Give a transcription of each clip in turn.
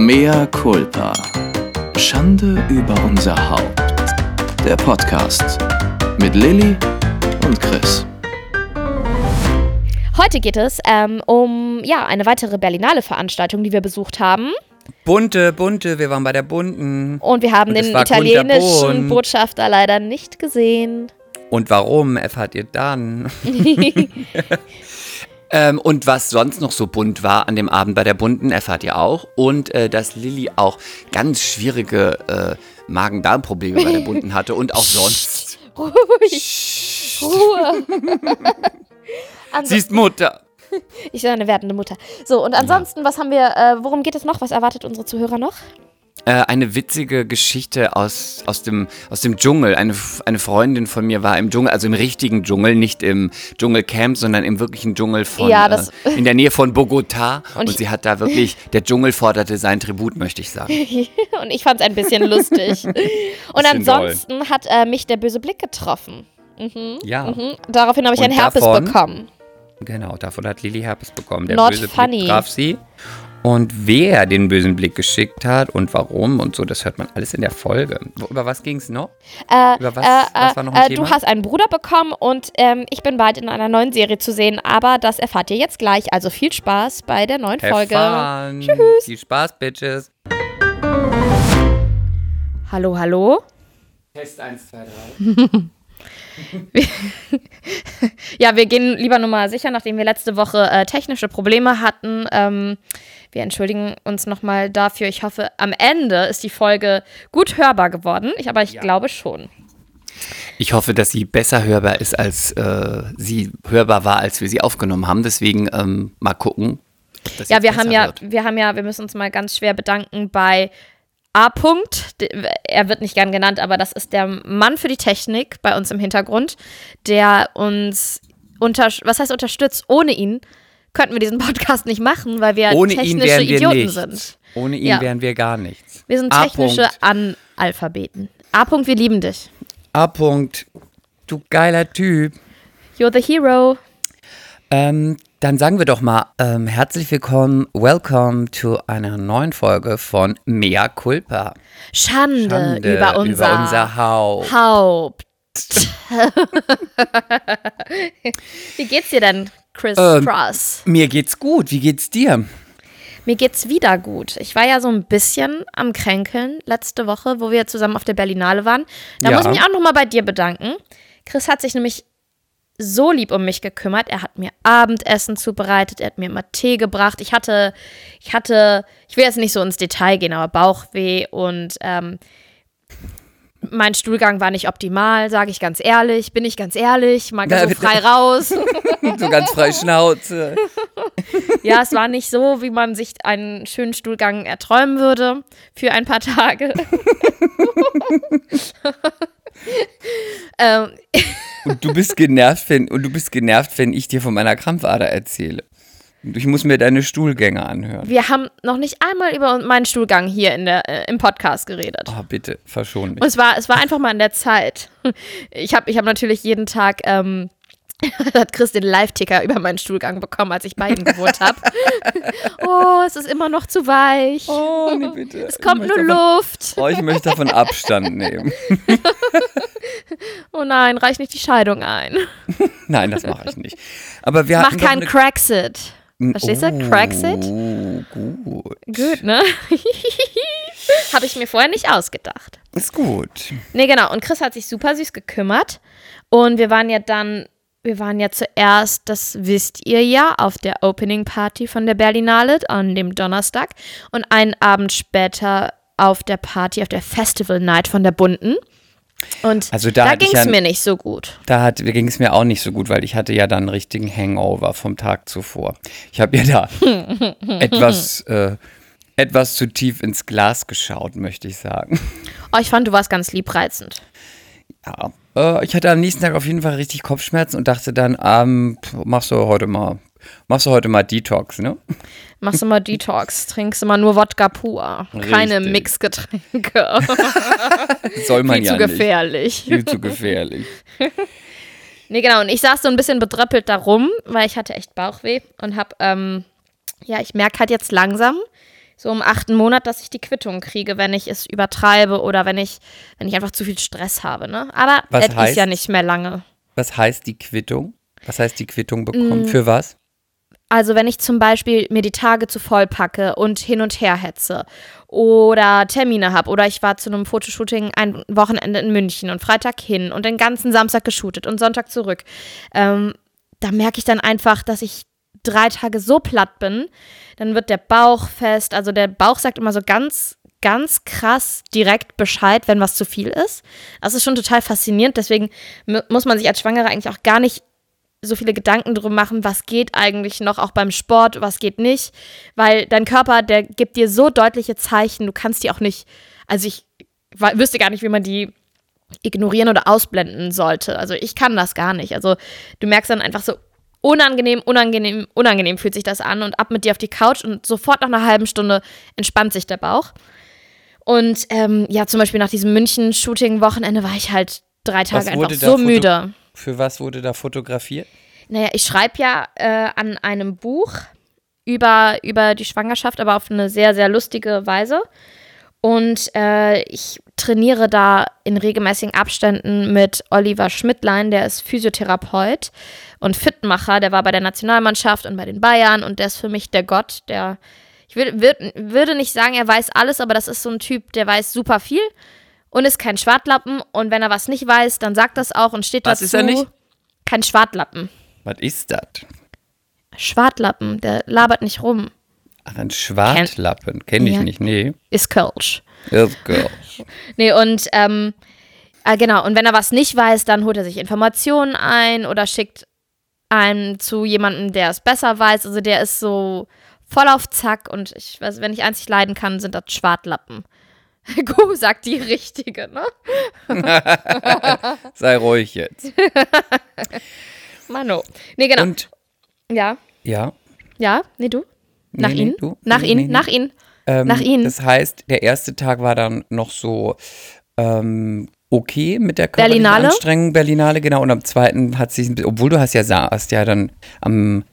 Mea culpa. Schande über unser Haupt. Der Podcast mit Lilly und Chris. Heute geht es ähm, um ja, eine weitere Berlinale Veranstaltung, die wir besucht haben. Bunte, bunte, wir waren bei der bunten. Und wir haben Und den italienischen. Botschafter leider nicht gesehen. Und warum erfahrt ihr dann? ähm, und was sonst noch so bunt war an dem Abend bei der bunten, erfahrt ihr auch. Und äh, dass Lilly auch ganz schwierige äh, Magen-Darm-Probleme bei der bunten hatte und auch sonst. Ruhig. Ruhe. Sie ist Mutter. Ich bin eine werdende Mutter. So, und ansonsten, was haben wir, äh, worum geht es noch? Was erwartet unsere Zuhörer noch? Äh, eine witzige Geschichte aus, aus, dem, aus dem Dschungel. Eine, eine Freundin von mir war im Dschungel, also im richtigen Dschungel, nicht im Dschungelcamp, sondern im wirklichen Dschungel von Ja, äh, in der Nähe von Bogota. Und Und, sie hat da wirklich, der Dschungel forderte sein Tribut, möchte ich sagen. Und ich fand es ein bisschen lustig. Und Bisschen doll. ansonsten hat äh, mich der böse Blick getroffen. Ja, Mhm. Daraufhin habe ich Und einen Herpes davon- bekommen. genau, davon hat Lilly Herpes bekommen. Der Not böse funny. Blick traf sie. Und wer den bösen Blick geschickt hat und warum und so, das hört man alles in der Folge. Über was ging es noch? Äh, Über was- äh, was war noch ein äh, Thema? Du hast einen Bruder bekommen und ähm, ich bin bald in einer neuen Serie zu sehen, aber das erfahrt ihr jetzt gleich. Also viel Spaß bei der neuen Have Folge. fun. Viel Spaß, Bitches. Hallo, hallo. Test 1, 2, 3. Ja, wir gehen lieber Nummer sicher, nachdem wir letzte Woche äh, technische Probleme hatten. Ähm, wir entschuldigen uns nochmal dafür. Ich hoffe, am Ende ist die Folge gut hörbar geworden. Ich, aber ich Ja. glaube schon. Ich hoffe, dass sie besser hörbar ist, als äh, sie hörbar war, als wir sie aufgenommen haben. Deswegen ähm, mal gucken. ob das Ja, wir haben ja, wird. wir haben ja, wir müssen uns mal ganz schwer bedanken bei A. -Punkt. Er wird nicht gern genannt, aber das ist der Mann für die Technik bei uns im Hintergrund, der uns unter, was heißt unterstützt? Ohne ihn könnten wir diesen Podcast nicht machen, weil wir Ohne technische wir Idioten nichts. sind. Ohne ihn Ja. wären wir gar nichts. Wir sind technische Analphabeten. A. -Punkt, wir lieben dich. A. -Punkt. Du geiler Typ. You're the hero. Ähm, dann sagen wir doch mal ähm, herzlich willkommen, welcome to einer neuen Folge von Mea Culpa. Schande, Schande über unser, über unser Haupt. Haupt. Wie geht's dir denn, Chris Ähm, Cross? Mir geht's gut. Wie geht's dir? Mir geht's wieder gut. Ich war ja so ein bisschen am Kränkeln letzte Woche, wo wir zusammen auf der Berlinale waren. Da Ja. muss ich mich auch nochmal bei dir bedanken. Chris hat sich nämlich so lieb um mich gekümmert. Er hat mir Abendessen zubereitet, er hat mir immer Tee gebracht. Ich hatte, ich hatte, ich will jetzt nicht so ins Detail gehen, aber Bauchweh und ähm, mein Stuhlgang war nicht optimal, sage ich ganz ehrlich. Bin ich ganz ehrlich, mal Ja, so frei raus. So ganz frei Schnauze. Ja, es war nicht so, wie man sich einen schönen Stuhlgang erträumen würde für ein paar Tage. ähm, Und du bist genervt, wenn, und du bist genervt, wenn ich dir von meiner Krampfader erzähle. Ich muss mir deine Stuhlgänge anhören. wir haben noch nicht einmal über meinen Stuhlgang hier in der, äh, im Podcast geredet. Oh, bitte, verschon mich. Und es war, es war einfach mal in der Zeit. Ich habe ich hab natürlich jeden Tag, ähm, hat Chris den Live-Ticker über meinen Stuhlgang bekommen, als ich bei ihm gewohnt habe. oh, es ist immer noch zu weich. Oh, nee, bitte. es kommt nur davon- Luft. Oh, ich möchte davon Abstand nehmen. Oh nein, reich nicht die Scheidung ein. Nein, das mache ich nicht. Aber wir Mach keinen eine-. Verstehst du? Cracksit? Oh, gut. Gut, ne? Habe ich mir vorher nicht ausgedacht. Ist gut. Nee, genau. Und Chris hat sich super süß gekümmert. Und wir waren ja dann, wir waren ja zuerst, das wisst ihr ja, auf der Opening Party von der Berlinale an dem Donnerstag. Und einen Abend später auf der Party, auf der Festival Night von der Bunten. Und Also da da ging es ja- mir nicht so gut. Da ging es mir auch nicht so gut, weil ich hatte ja dann einen richtigen Hangover vom Tag zuvor. Ich habe ja da etwas, äh, etwas zu tief ins Glas geschaut, möchte ich sagen. Oh, ich fand, du warst ganz liebreizend. Ja. Äh, ich hatte am nächsten Tag auf jeden Fall richtig Kopfschmerzen und dachte dann, ähm, machst du heute mal, machst du heute mal Detox, ne? Machst du mal Detox, trinkst du mal nur Wodka pur. Keine Richtig. Mixgetränke. Soll man Viel ja zu nicht. gefährlich. Viel zu gefährlich. Nee, genau. Und ich saß so ein bisschen bedröppelt darum, weil ich hatte echt Bauchweh und hab, ähm, ja, ich merke halt jetzt langsam, so im achten Monat, dass ich die Quittung kriege, wenn ich es übertreibe oder wenn ich, wenn ich einfach zu viel Stress habe. Ne? Aber es heißt- ist ja nicht mehr lange. Was heißt die Quittung? Was heißt die Quittung bekommen? Für was? Also wenn ich zum Beispiel mir die Tage zu voll packe und hin und her hetze oder Termine habe oder ich war zu einem Fotoshooting ein Wochenende in München und Freitag hin und den ganzen Samstag geshootet und Sonntag zurück, ähm, da merke ich dann einfach, dass ich drei Tage so platt bin, dann wird der Bauch fest, also der Bauch sagt immer so ganz ganz krass direkt Bescheid, wenn was zu viel ist. Das ist schon total faszinierend, deswegen mu- muss man sich als Schwangere eigentlich auch gar nicht so viele Gedanken drum machen, was geht eigentlich noch auch beim Sport, was geht nicht, weil dein Körper, der gibt dir so deutliche Zeichen, du kannst die auch nicht, also ich wüsste gar nicht, wie man die ignorieren oder ausblenden sollte. Also ich kann das gar nicht. Also du merkst dann einfach so unangenehm, unangenehm, unangenehm fühlt sich das an und ab mit dir auf die Couch und sofort nach einer halben Stunde entspannt sich der Bauch. Und ähm, ja, zum Beispiel nach diesem München-Shooting-Wochenende war ich halt drei Tage einfach so müde. Für was wurde da fotografiert? Naja, ich schreibe ja äh, an einem Buch über, über die Schwangerschaft, aber auf eine sehr, sehr lustige Weise. Und äh, ich trainiere da in regelmäßigen Abständen mit Oliver Schmidtlein, der ist Physiotherapeut und Fitmacher, der war bei der Nationalmannschaft und bei den Bayern und der ist für mich der Gott, der, ich will, würd, würde nicht sagen, er weiß alles, aber das ist so ein Typ, der weiß super viel und ist kein Schwartlappen und wenn er was nicht weiß, dann sagt das auch und steht Was dazu. ist er nicht? Kein Schwartlappen. Was ist das? Schwartlappen, der labert nicht rum. Ach, ein Schwartlappen. Kenne ich Ja. nicht. Nee. Ist Kölsch. Ist girl. Nee, und ähm, äh, genau, und wenn er was nicht weiß, dann holt er sich Informationen ein oder schickt einen zu jemandem, der es besser weiß. Also der ist so voll auf Zack und ich weiß, wenn ich einzig leiden kann, sind das Schwartlappen. Gu sagt die richtige, ne? Sei ruhig jetzt. Mano. Nee, genau. Und ja, ja. ja, nee, du? Nach Nee, Ihnen? du? Nach Nee, Ihnen? Nach Ihnen? Ähm, Nach Ihnen? Das heißt, der erste Tag war dann noch so ähm, okay mit der körperlichen Berlinale? Anstrengung, Berlinale, genau. Und am zweiten hat bisschen- obwohl du hast ja saßt ja dann am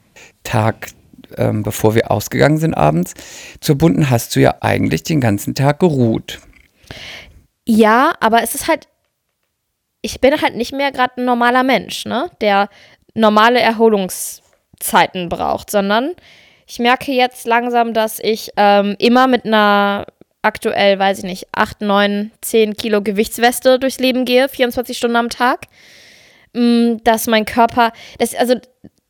Tag, ähm, bevor wir ausgegangen sind abends, zur Bunten hast du ja eigentlich den ganzen Tag geruht. Ja, aber es ist halt, ich bin halt nicht mehr gerade ein normaler Mensch, ne? Der normale Erholungszeiten braucht, sondern ich merke jetzt langsam, dass ich ähm, immer mit einer aktuell, weiß ich nicht, 8, 9, 10 Kilo Gewichtsweste durchs Leben gehe, 24 Stunden am Tag. Mm, Dass mein Körper, das, also,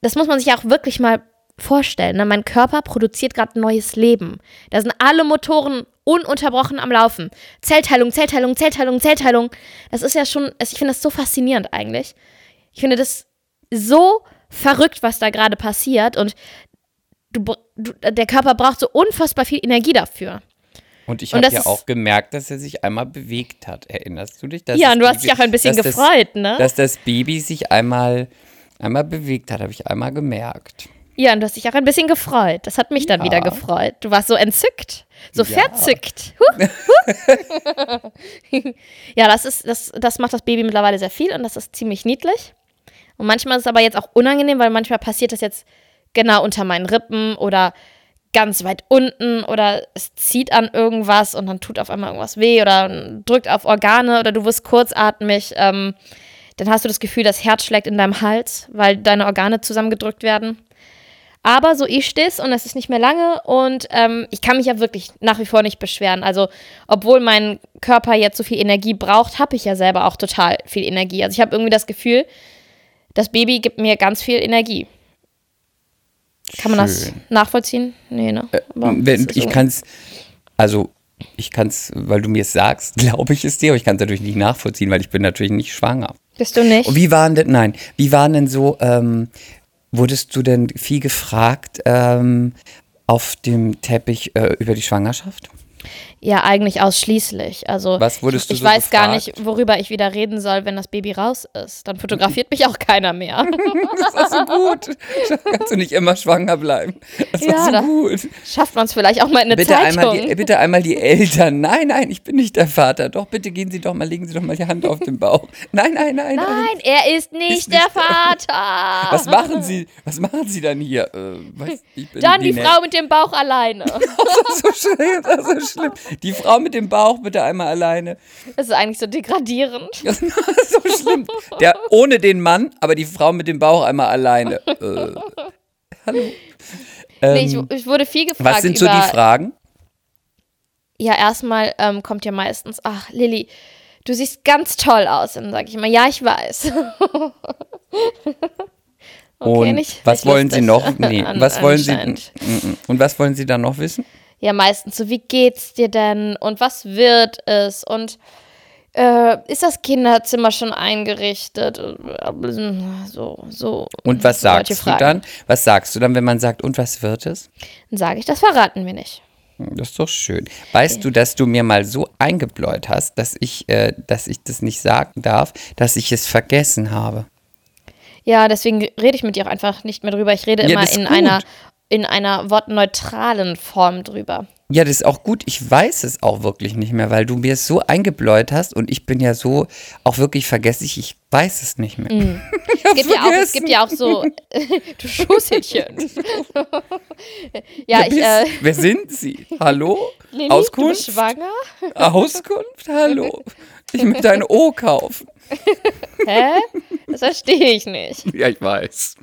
das muss man sich auch wirklich mal vorstellen. Ne? Mein Körper produziert gerade neues Leben. Da sind alle Motoren ununterbrochen am Laufen. Zellteilung, Zellteilung, Zellteilung, Zellteilung. Das ist ja schon, also ich finde das so faszinierend eigentlich. Ich finde das so verrückt, was da gerade passiert. Und du, du, der Körper braucht so unfassbar viel Energie dafür. Und ich habe ja auch gemerkt, dass er sich einmal bewegt hat. Erinnerst du dich? Dass ja, und du hast Baby- dich auch ein bisschen dass das- gefreut, ne? Dass das Baby sich einmal, einmal bewegt hat, habe ich einmal gemerkt. Ja, und du hast dich auch ein bisschen gefreut. Das hat mich dann Ja. wieder gefreut. Du warst so entzückt, so Ja. verzückt. Huh, huh. ja, das ist, das, das macht das Baby mittlerweile sehr viel und das ist ziemlich niedlich. Und manchmal ist es aber jetzt auch unangenehm, weil manchmal passiert das jetzt genau unter meinen Rippen oder ganz weit unten oder es zieht an irgendwas und dann tut auf einmal irgendwas weh oder drückt auf Organe oder du wirst kurzatmig. Ähm, dann hast du das Gefühl, das Herz schlägt in deinem Hals, weil deine Organe zusammengedrückt werden. Aber so ist es und es ist nicht mehr lange und ähm, ich kann mich ja wirklich nach wie vor nicht beschweren. Also, obwohl mein Körper jetzt so viel Energie braucht, habe ich ja selber auch total viel Energie. Also, ich habe irgendwie das Gefühl, das Baby gibt mir ganz viel Energie. Kann man das Schön. nachvollziehen? Nee, ne? Aber Wenn, das ich kann es, also ich kann es, weil du mir es sagst, glaube ich es dir, aber ich kann es natürlich nicht nachvollziehen, weil ich bin natürlich nicht schwanger. Bist du nicht? Und wie waren denn, nein, wie waren denn so, ähm, wurdest du denn viel gefragt ähm, auf dem Teppich äh, über die Schwangerschaft? Ja, eigentlich ausschließlich. Also Was wurdest ich, du ich so weiß gar gefragt? nicht, worüber ich wieder reden soll, wenn das Baby raus ist. Dann fotografiert mich auch keiner mehr. Das war so gut. Kannst du nicht immer schwanger bleiben. Das Ja, war so da- gut. Schafft man es vielleicht auch mal in eine Bitte Zeitung. einmal, die, bitte einmal die Eltern. Nein, nein, ich bin nicht der Vater. Doch, bitte gehen Sie doch mal, legen Sie doch mal die Hand auf den Bauch. Nein, nein, nein, nein. Nein, er ist nicht Ist der nicht- Vater. Was machen Sie, was machen Sie dann hier? Äh, weiß, ich Dann die Nett. Frau mit dem Bauch alleine. Das ist so schlimm, das ist so schlimm. Die Frau mit dem Bauch bitte einmal alleine. Das ist eigentlich so degradierend. Das ist so schlimm. Der ohne den Mann, aber die Frau mit dem Bauch einmal alleine. Äh, hallo. Nee, ich, Ähm, ich wurde viel gefragt was sind so die Fragen? Ja, erstmal ähm, kommt ja meistens, ach, Lilly, du siehst ganz toll aus. Und dann sage ich immer, ja, ich weiß. Okay, Und nicht- was nicht wollen Sie noch? Nee, was wollen Sie? Mm, mm. Und was wollen Sie dann noch wissen? Ja, meistens so, wie geht's dir denn? Und was wird es? Und äh, ist das Kinderzimmer schon eingerichtet? So, so. Und was sagst du dann? Was sagst du dann, wenn man sagt, und was wird es? Dann sage ich, das verraten wir nicht. Hm, Das ist doch schön. Weißt du, dass du mir mal so eingebläut hast, dass ich, äh, dass ich das nicht sagen darf, dass ich es vergessen habe? Ja, deswegen rede ich mit dir auch einfach nicht mehr drüber. Ich rede Ja, immer in gut. einer, in einer wortneutralen Form drüber. Ja, das ist auch gut. Ich weiß es auch wirklich nicht mehr, weil du mir es so eingebläut hast und ich bin ja so auch wirklich vergesslich. Ich weiß es nicht mehr. Mm. Ich Es gibt, ja auch, es gibt ja auch so, du Schusselchen. ja, ich, äh, Wer sind Sie? Hallo? Lilly, Auskunft? du schwanger? Auskunft? Hallo? Ich möchte ein O kaufen. Hä? Das verstehe ich nicht. Ja, ich weiß.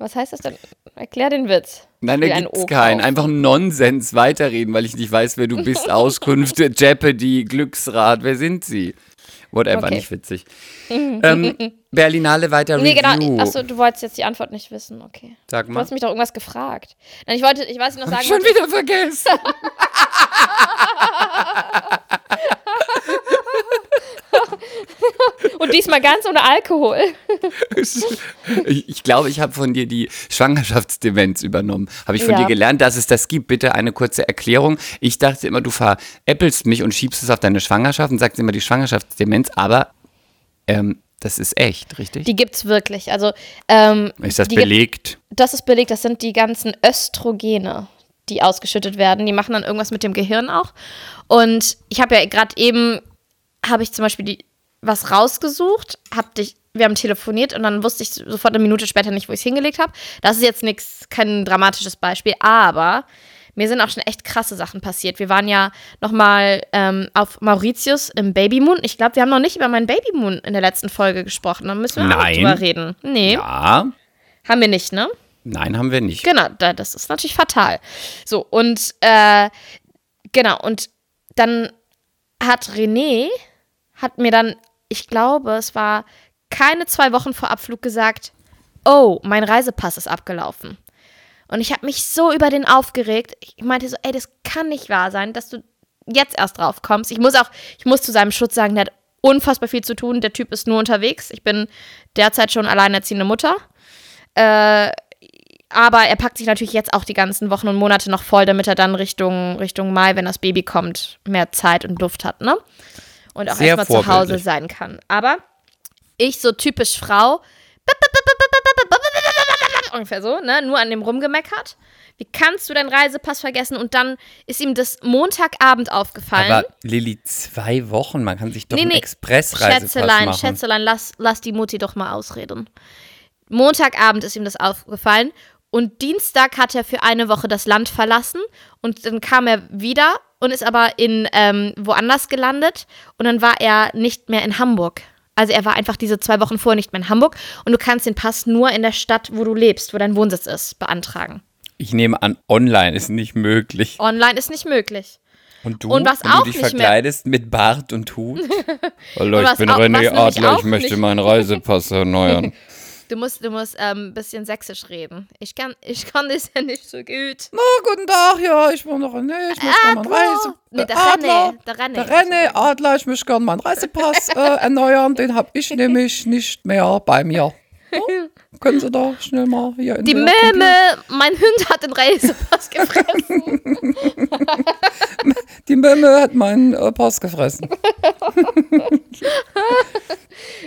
Was heißt das denn? Erklär den Witz. Nein, da gibt's keinen. Einfach Nonsens weiterreden, weil ich nicht weiß, wer du bist. Auskünfte, Jeopardy, Glücksrad, wer sind sie? Whatever, Okay. nicht witzig. ähm, Berlinale weiter Nee, Review. genau. Achso, du wolltest jetzt die Antwort nicht wissen. Okay. Sag Du mal. hast mich doch irgendwas gefragt. Nein, ich wollte, ich weiß nicht noch sagen. Schon wieder vergessen. Und diesmal ganz ohne Alkohol. ich, glaube, ich habe von dir die Schwangerschaftsdemenz übernommen. Habe ich von Ja. dir gelernt, dass es das gibt. Bitte eine kurze Erklärung. Ich dachte immer, du veräppelst mich und schiebst es auf deine Schwangerschaft und sagst immer die Schwangerschaftsdemenz, aber ähm, das ist echt, richtig? Die gibt's wirklich. Also, ähm, ist das gibt- belegt? das ist belegt, das sind die ganzen Östrogene, die ausgeschüttet werden. Die machen dann irgendwas mit dem Gehirn auch. Und ich habe ja gerade eben, habe ich zum Beispiel die, was rausgesucht, hab dich, wir haben telefoniert und dann wusste ich sofort eine Minute später nicht, wo ich es hingelegt habe. Das ist jetzt nichts, kein dramatisches Beispiel, aber mir sind auch schon echt krasse Sachen passiert. Wir waren ja noch mal ähm, auf Mauritius im Babymoon. Ich glaube, wir haben noch nicht über meinen Babymoon in der letzten Folge gesprochen. Da müssen wir Nein. auch drüber reden. Nee, Ja. haben wir nicht, ne? Nein, haben wir nicht. Genau, da, das ist natürlich fatal. So, und äh, genau, und dann hat René, hat mir dann, ich glaube, es war keine zwei Wochen vor Abflug gesagt, oh, mein Reisepass ist abgelaufen. Und ich habe mich so über den aufgeregt. Ich meinte so, ey, das kann nicht wahr sein, dass du jetzt erst drauf kommst. Ich muss auch, ich muss zu seinem Schutz sagen, der hat unfassbar viel zu tun. Der Typ ist nur unterwegs. Ich bin derzeit schon alleinerziehende Mutter. Äh, aber er packt sich natürlich jetzt auch die ganzen Wochen und Monate noch voll, damit er dann Richtung, Richtung Mai, wenn das Baby kommt, mehr Zeit und Luft hat, ne? Und auch erstmal zu Hause sein kann. Aber ich, so typisch Frau, ungefähr so, ne? Nur an dem rumgemeckert. Wie kannst du deinen Reisepass vergessen? Und dann ist ihm das Montagabend aufgefallen. Aber Lilly, zwei Wochen, man kann sich doch Nee, einen nee. Expressreisepass Schätzelein, machen. Schätzelein, lass, lass die Mutti doch mal ausreden. Montagabend ist ihm das aufgefallen und Dienstag hat er für eine Woche das Land verlassen und dann kam er wieder und ist aber in ähm, woanders gelandet und dann war er nicht mehr in Hamburg. Also er war einfach diese zwei Wochen vorher nicht mehr in Hamburg und du kannst den Pass nur in der Stadt, wo du lebst, wo dein Wohnsitz ist, beantragen. Ich nehme an, online ist nicht möglich. Online ist nicht möglich. Und du, Und was wenn auch du dich verkleidest mit Bart und Hut? Hallo, ich bin René Adler, ich möchte meinen Reisepass erneuern. Du musst, du musst ein ähm, bisschen sächsisch reden. Ich kann, ich kann das ja nicht so gut. Na, guten Tag, ja, ich bin noch René, ich möchte Ah, Bro. Nee, der René, der René. Der René Adler, ich möchte gerne meinen Reisepass äh, erneuern, den habe ich nämlich nicht mehr bei mir. Oh, können Sie doch schnell mal hier in Die Meme, mein Hund hat den Reisepass gefressen. Die Memme hat meinen äh, Pass gefressen.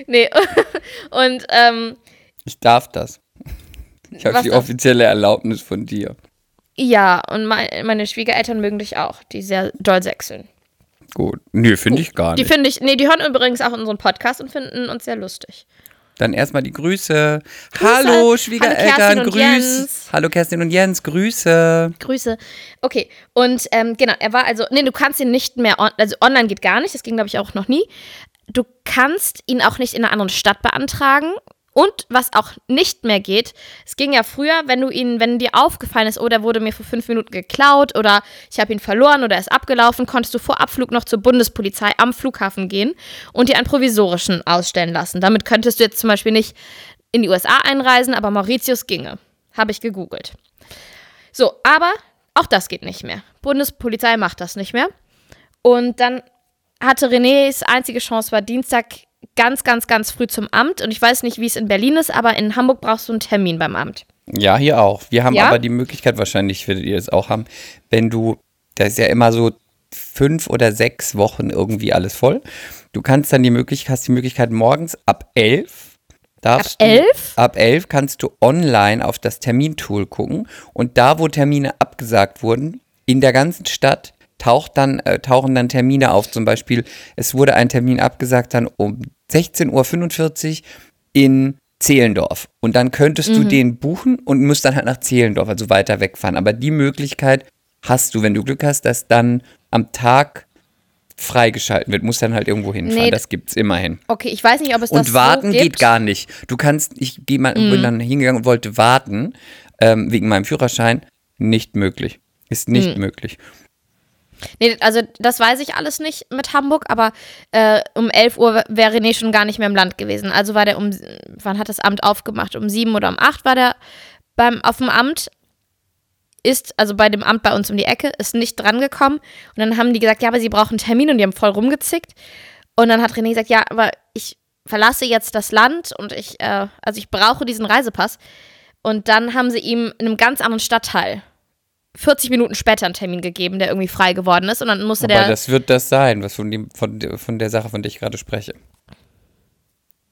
nee, und ähm, Ich darf das. Ich habe die offizielle Erlaubnis von dir. ja, und mein, meine Schwiegereltern mögen dich auch, die sehr doll sechseln. Gut. Nö, finde ich gar Die nicht. finde ich, nee, die hören übrigens auch unseren Podcast und finden uns sehr lustig. Dann erstmal die Grüße. Hallo, Hallo, Schwiegereltern, Kerstin und Grüß. Jens. Hallo, Kerstin und Jens, Grüße. Grüße. Okay, und ähm, genau, er war also, nee, du kannst ihn nicht mehr, on, also online geht gar nicht, das ging glaube ich auch noch nie. Du kannst ihn auch nicht in einer anderen Stadt beantragen. Und was auch nicht mehr geht, es ging ja früher, wenn du ihn, wenn dir aufgefallen ist, oh, der wurde mir vor fünf Minuten geklaut oder ich habe ihn verloren oder er ist abgelaufen, konntest du vor Abflug noch zur Bundespolizei am Flughafen gehen und dir einen provisorischen ausstellen lassen. Damit könntest du jetzt zum Beispiel nicht in die USA einreisen, aber Mauritius ginge. Habe ich gegoogelt. So, aber auch das geht nicht mehr. Bundespolizei macht das nicht mehr. Und dann hatte Renés einzige Chance war Dienstag ganz, ganz, ganz früh zum Amt. Und ich weiß nicht, wie es in Berlin ist, aber in Hamburg brauchst du einen Termin beim Amt. Ja, hier auch. Wir haben Ja? aber die Möglichkeit, wahrscheinlich werdet ihr das auch haben, wenn du, da ist ja immer so fünf oder sechs Wochen irgendwie alles voll. Du kannst dann die Möglichkeit, hast die Möglichkeit morgens ab elf. Darfst Ab elf? Du, ab elf kannst du online auf das Termintool gucken und da, wo Termine abgesagt wurden, in der ganzen Stadt taucht dann, äh, tauchen dann Termine auf. Zum Beispiel, es wurde ein Termin abgesagt dann um 16.45 Uhr in Zehlendorf. Und dann könntest Mhm. du den buchen und musst dann halt nach Zehlendorf, also weiter wegfahren. Aber die Möglichkeit hast du, wenn du Glück hast, dass dann am Tag freigeschalten wird, musst dann halt irgendwo hinfahren. Nee, das gibt's immerhin. Okay, ich weiß nicht, ob es das Und warten so gibt. Mhm. geht gar nicht. Du kannst, ich geh mal, bin dann hingegangen und wollte warten, ähm, wegen meinem Führerschein. Nicht möglich. Ist nicht Mhm. möglich. Nee, also das weiß ich alles nicht mit Hamburg, aber äh, um 11 Uhr wäre René schon gar nicht mehr im Land gewesen. Also war der um, wann hat das Amt aufgemacht? Um 7 oder um 8 war der beim, auf dem Amt, ist, also bei dem Amt bei uns um die Ecke, ist nicht drangekommen. Und dann haben die gesagt, ja, aber sie brauchen einen Termin und die haben voll rumgezickt. Und dann hat René gesagt, ja, aber ich verlasse jetzt das Land und ich, äh, also ich brauche diesen Reisepass. Und dann haben sie ihm in einem ganz anderen Stadtteil 40 Minuten später einen Termin gegeben, der irgendwie frei geworden ist. Und dann musste Aber der. das wird das sein, was von, dem, von, der- von der Sache, von der ich gerade spreche.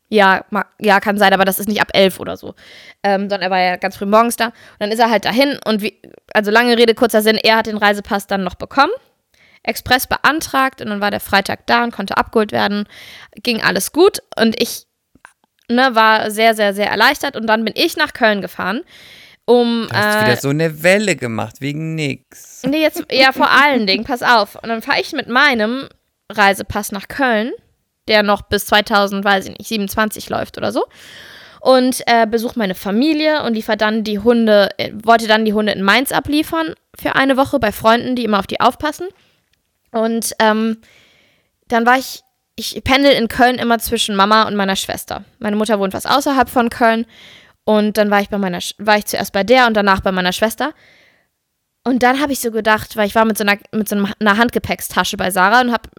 Ja, ja, kann sein, aber das ist nicht ab elf oder so. Ähm, sondern er war ja ganz früh morgens da. Und dann ist er halt dahin und wie, also lange Rede, kurzer Sinn, er hat den Reisepass dann noch bekommen, Express beantragt und dann war der Freitag da und konnte abgeholt werden. Ging alles gut und ich ne, war sehr, sehr, sehr erleichtert und dann bin ich nach Köln gefahren, um. Du hast äh, wieder so eine Welle gemacht, wegen nix. Nee, jetzt, ja, vor allen Dingen, pass auf. Und dann fahre ich mit meinem Reisepass nach Köln, der noch bis 2000, weiß ich nicht, 27 läuft oder so. Und äh, besuche meine Familie und liefere dann die Hunde, äh, wollte dann die Hunde in Mainz abliefern für eine Woche bei Freunden, die immer auf die aufpassen. Und ähm, dann war ich, ich pendel in Köln immer zwischen Mama und meiner Schwester. Meine Mutter wohnt was außerhalb von Köln. Und dann war ich bei meiner, war ich zuerst bei der und danach bei meiner Schwester. Und dann habe ich so gedacht, weil ich war mit so einer, mit so einer Handgepäckstasche bei Sarah und habe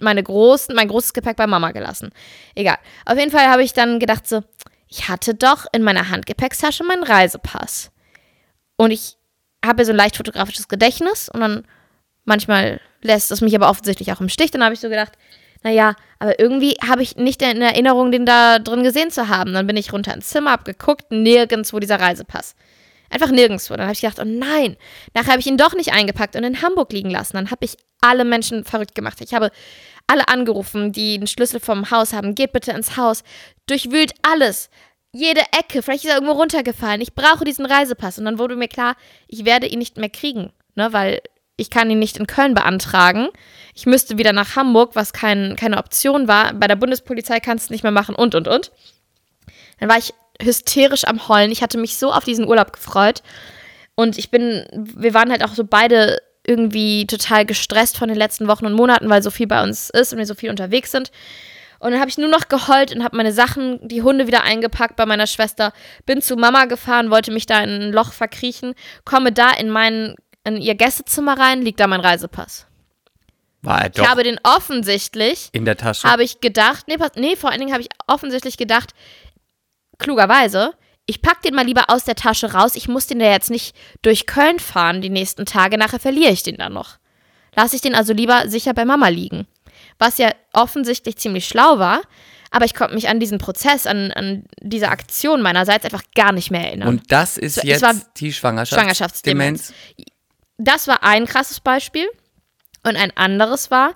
meine großen, mein großes Gepäck bei Mama gelassen. Egal. Auf jeden Fall habe ich dann gedacht so, ich hatte doch in meiner Handgepäckstasche meinen Reisepass. Und ich habe ja so ein leicht fotografisches Gedächtnis und dann manchmal lässt es mich aber offensichtlich auch im Stich. Dann habe ich so gedacht, naja, aber irgendwie habe ich nicht in Erinnerung, den da drin gesehen zu haben. Dann bin ich runter ins Zimmer, habe geguckt, nirgendwo dieser Reisepass. Einfach nirgendwo. Dann habe ich gedacht, oh nein, nachher habe ich ihn doch nicht eingepackt und in Hamburg liegen lassen. Dann habe ich alle Menschen verrückt gemacht. Ich habe alle angerufen, die einen Schlüssel vom Haus haben. Geht bitte ins Haus. Durchwühlt alles. Jede Ecke. Vielleicht ist er irgendwo runtergefallen. Ich brauche diesen Reisepass. Und dann wurde mir klar, ich werde ihn nicht mehr kriegen. Ne, weil ich kann ihn nicht in Köln beantragen. Ich müsste wieder nach Hamburg, was kein, keine Option war. Bei der Bundespolizei kannst du es nicht mehr machen und, und, und. Dann war ich hysterisch am Heulen. Ich hatte mich so auf diesen Urlaub gefreut. Und ich bin, wir waren halt auch so beide irgendwie total gestresst von den letzten Wochen und Monaten, weil so viel bei uns ist und wir so viel unterwegs sind. Und dann habe ich nur noch geheult und habe meine Sachen, die Hunde wieder eingepackt bei meiner Schwester, bin zu Mama gefahren, wollte mich da in ein Loch verkriechen, komme da in mein, in ihr Gästezimmer rein, liegt da mein Reisepass. War er Ich habe den offensichtlich in der Tasche. habe ich gedacht, nee, nee, vor allen Dingen habe ich offensichtlich gedacht, klugerweise, ich pack den mal lieber aus der Tasche raus. Ich muss den ja jetzt nicht durch Köln fahren die nächsten Tage. Nachher verliere ich den dann noch. Lass ich den also lieber sicher bei Mama liegen. Was ja offensichtlich ziemlich schlau war. Aber ich konnte mich an diesen Prozess, an, an diese Aktion meinerseits einfach gar nicht mehr erinnern. Und das ist Es jetzt war die Schwangerschaftsdemenz. Schwangerschaftsdemenz. Das war ein krasses Beispiel. Und ein anderes war,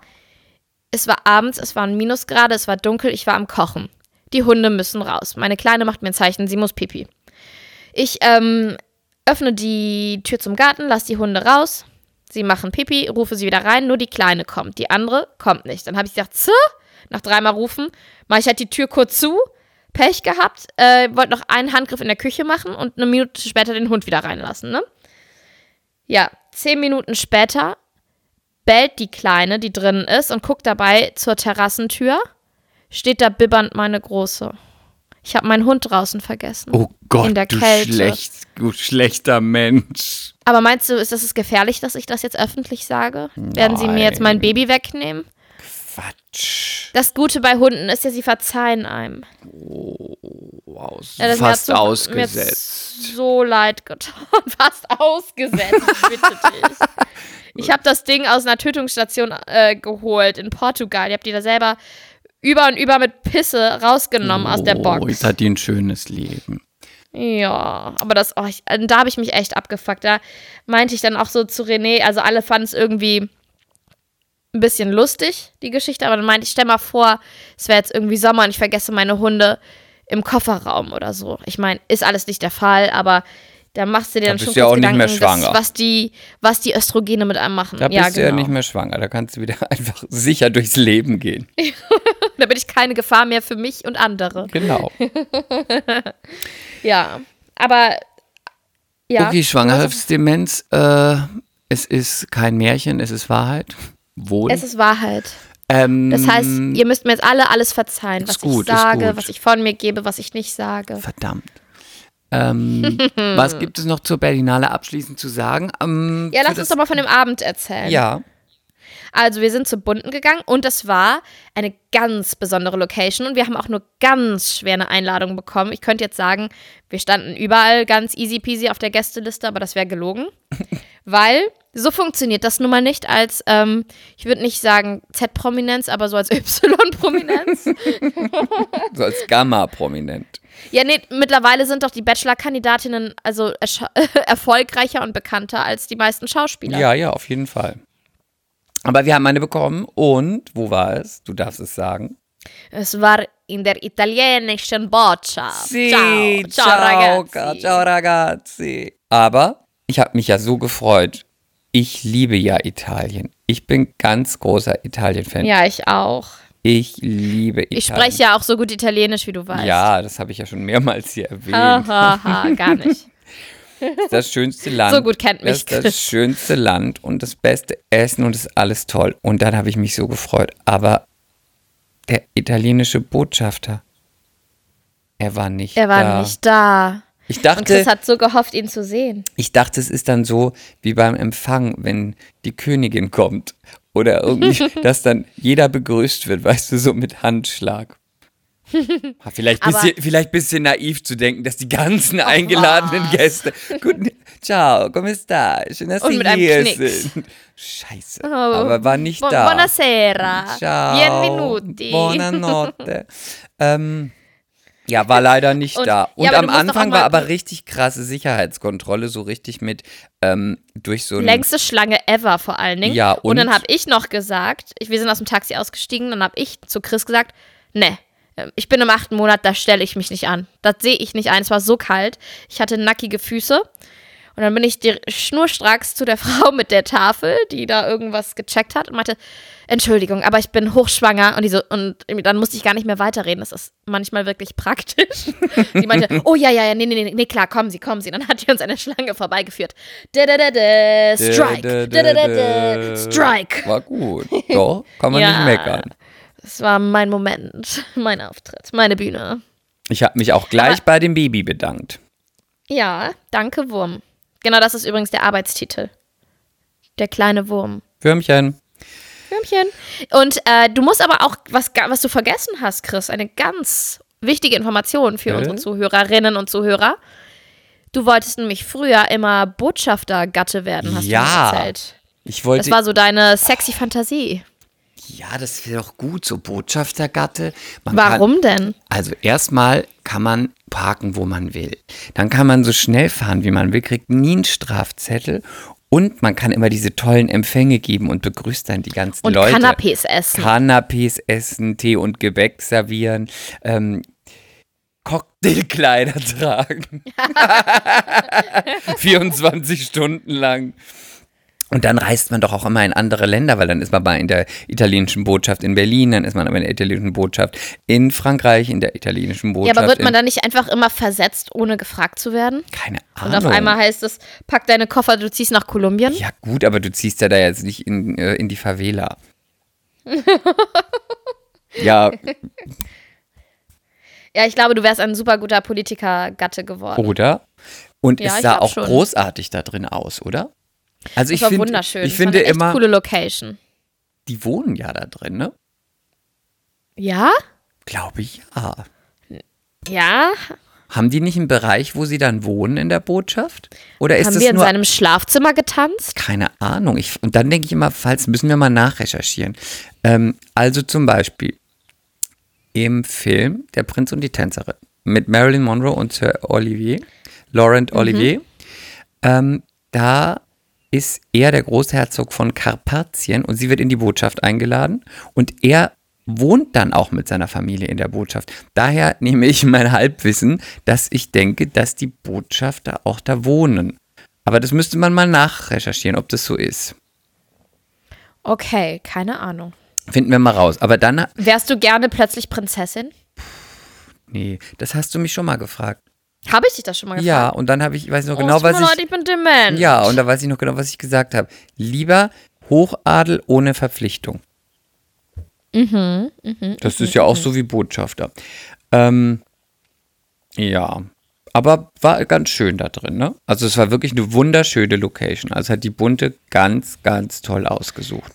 es war abends, es waren Minusgrade, es war dunkel, ich war am Kochen. Die Hunde müssen raus. Meine Kleine macht mir ein Zeichen, sie muss pipi. Ich ähm, öffne die Tür zum Garten, lasse die Hunde raus. Sie machen Pipi, rufe sie wieder rein, nur die Kleine kommt. Die andere kommt nicht. Dann habe ich gedacht, Zah! nach dreimal rufen, mache ich halt die Tür kurz zu. Pech gehabt, äh, wollte noch einen Handgriff in der Küche machen und eine Minute später den Hund wieder reinlassen, ne? Ja, zehn Minuten später bellt die Kleine, die drinnen ist, und guckt dabei zur Terrassentür. Steht da bibbernd meine Große. Ich habe meinen Hund draußen vergessen. Oh Gott, In der du, Kälte. schlecht, du schlechter Mensch. Aber meinst du, ist das gefährlich, dass ich das jetzt öffentlich sage? Werden sie mir jetzt mein Nein. Baby wegnehmen? Quatsch. Das Gute bei Hunden ist ja, sie verzeihen einem. Wow, Ja, das fast hat so, ausgesetzt. So leid getan. Fast ausgesetzt, ich bitte dich. Ich habe das Ding aus einer Tötungsstation äh, geholt in Portugal. Ich habe die da selber über und über mit Pisse rausgenommen aus der Oh, Box. jetzt hat die ein schönes Leben. Ja, aber das, oh, ich, da habe ich mich echt abgefuckt. Da meinte ich dann auch so zu René, also alle fanden es irgendwie ein bisschen lustig, die Geschichte, aber dann meinte ich, stell mal vor, es wäre jetzt irgendwie Sommer und ich vergesse meine Hunde im Kofferraum oder so. Ich meine, ist alles nicht der Fall, aber da machst du dir Da dann bist schon ja auch nicht mehr Gedanken, schwanger. dass, was, die, was die Östrogene mit einem machen. Da ja, bist genau. du ja nicht mehr schwanger. Da kannst du wieder einfach sicher durchs Leben gehen. Da bin ich keine Gefahr mehr für mich und andere. Genau. Ja, aber ja. Okay, Schwangerschaftsdemenz. Äh, es ist kein Märchen, es ist Wahrheit. Wohl. Es ist Wahrheit. ähm, Das heißt, ihr müsst mir jetzt alle alles verzeihen, was gut, ich sage, was ich von mir gebe, was ich nicht sage. Verdammt. Ähm, was gibt es noch zur Berlinale abschließend zu sagen? Ähm, Ja, lass uns doch mal von dem Abend erzählen. Ja, Also, wir sind zu Bunden gegangen und das war eine ganz besondere Location und wir haben auch nur ganz schwer eine Einladung bekommen. Ich könnte jetzt sagen, wir standen überall ganz easy peasy auf der Gästeliste, aber das wäre gelogen. Weil so funktioniert das nun mal nicht als, ähm, ich würde nicht sagen Z-Prominenz, aber so als Y-Prominenz. so als Gamma-Prominent. Ja, nee, mittlerweile sind doch die Bachelor-Kandidatinnen also erfolgreicher und bekannter als die meisten Schauspieler. Ja, ja, auf jeden Fall. Aber wir haben eine bekommen und wo war es? Du darfst es sagen. Es war in der italienischen Botschaft. Sì, ciao, ciao, ragazzi. ca- ciao ragazzi. Aber ich habe mich ja so gefreut. Ich liebe ja Italien. Ich bin ganz großer Italien-Fan. Ja, ich auch. Ich liebe Italien. Ich spreche ja auch so gut Italienisch, wie du weißt. Ja, das habe ich ja schon mehrmals hier erwähnt. Ha, ha, ha, gar nicht. Das schönste Land. So gut kennt mich Das das schönste Land und das beste Essen und ist alles toll. Und dann habe ich mich so gefreut. Aber der italienische Botschafter, er war nicht Er war da. nicht da. Ich Und dachte, Chris hat so gehofft, ihn zu sehen. ich dachte, es ist dann so wie beim Empfang, wenn die Königin kommt. Oder irgendwie, dass dann jeder begrüßt wird, weißt du, so mit Handschlag. Vielleicht Aber- bisschen, vielleicht bisschen naiv zu denken, dass die ganzen eingeladenen was? Gäste. Guten, ciao, come sta? Schön, dass Und Sie hier sind. Scheiße. Oh, aber war nicht Bu- da. Buonasera. Ciao. Bienvenuti. Buonanotte. ähm, ja, war leider nicht Und- da. Und ja, am Anfang war aber richtig krasse Sicherheitskontrolle, so richtig mit ähm, durch so ein. Längste Schlange ever vor allen Dingen. Ja, und, und? dann habe ich noch gesagt, ich, wir sind aus dem Taxi ausgestiegen, dann habe ich zu Chris gesagt, ne, ich bin im achten Monat, da stelle ich mich nicht an. Das sehe ich nicht ein. Es war so kalt. Ich hatte nackige Füße. Und dann bin ich schnurstracks zu der Frau mit der Tafel, die da irgendwas gecheckt hat und meinte, Entschuldigung, aber ich bin hochschwanger. Und, die so, und dann musste ich gar nicht mehr weiterreden. Das ist manchmal wirklich praktisch. Die meinte, oh ja, ja, ja, nee, nee, nee, klar, kommen Sie, kommen Sie. Dann hat die uns eine Schlange vorbeigeführt. Da, da, da, da, Strike. Da, da, da, da, Strike. War gut. Doch, kann man Ja. nicht meckern. Das war mein Moment, mein Auftritt, meine Bühne. Ich habe mich auch gleich Aber- bei dem Baby bedankt. Ja, danke, Wurm. Genau das ist übrigens der Arbeitstitel. Der kleine Wurm. Würmchen. Würmchen. Und äh, du musst aber auch, was, was du vergessen hast, Chris, eine ganz wichtige Information für Äh? unsere Zuhörerinnen und Zuhörer. Du wolltest nämlich früher immer Botschaftergatte werden, hast Ja. du erzählt. Ich Das wollte. war so deine sexy Fantasie. Ja, das wäre doch gut, so Botschaftergatte. Man Warum denn? Kann, also erstmal kann man parken, wo man will. Dann kann man so schnell fahren, wie man will, kriegt nie einen Strafzettel. Und man kann immer diese tollen Empfänge geben und begrüßt dann die ganzen Und Leute. Canapés essen. Canapés essen, Tee und Gebäck servieren, ähm, Cocktailkleider tragen. 24 Stunden lang. Und dann reist man doch auch immer in andere Länder, weil dann ist man mal in der italienischen Botschaft in Berlin, dann ist man aber in der italienischen Botschaft in Frankreich, in der italienischen ja, Botschaft. aber wird man dann nicht einfach immer versetzt, ohne gefragt zu werden? Keine Und Ahnung. auf einmal heißt es, pack deine Koffer, du ziehst nach Kolumbien? ja gut, aber du ziehst ja da jetzt nicht in, äh, in die Favela. ja, Ja, ich glaube, du wärst ein super guter Politiker-Gatte geworden. Oder? Und Ja, es sah auch schon. großartig da drin aus, oder? Also das ich war finde, wunderschön. ich das war finde eine echt immer, coole Location. die wohnen ja da drin, ne? Ja? Glaube ich, ja. Ja? Haben die nicht einen Bereich, wo sie dann wohnen in der Botschaft? Oder ist Haben das wir in nur seinem Schlafzimmer getanzt? keine Ahnung? Ich, und dann denke ich immer, falls müssen wir mal nachrecherchieren. Ähm, also zum Beispiel im Film Der Prinz und die Tänzerin mit Marilyn Monroe und Sir Olivier, Laurent Olivier, ähm, da ist er der Großherzog von Karpatien und sie wird in die Botschaft eingeladen und er wohnt dann auch mit seiner Familie in der Botschaft. Daher nehme ich mein Halbwissen, dass ich denke, dass die Botschafter auch da wohnen. Aber das müsste man mal nachrecherchieren, ob das so ist. Okay, keine Ahnung. Finden wir mal raus. Aber dann, Wärst du gerne plötzlich Prinzessin? nee, das hast du mich schon mal gefragt. Habe ich dich das schon mal gefragt? Ja, und dann habe ich, ich weiß noch Oh, genau, was ich, leid, ich bin dement. ja, und da weiß ich noch genau, was ich gesagt habe. Lieber Hochadel ohne Verpflichtung. Mhm, das ist ja auch so wie Botschafter. Ähm, ja, aber war ganz schön da drin, ne? Also es war wirklich eine wunderschöne Location. Also hat die Bunte ganz, ganz toll ausgesucht.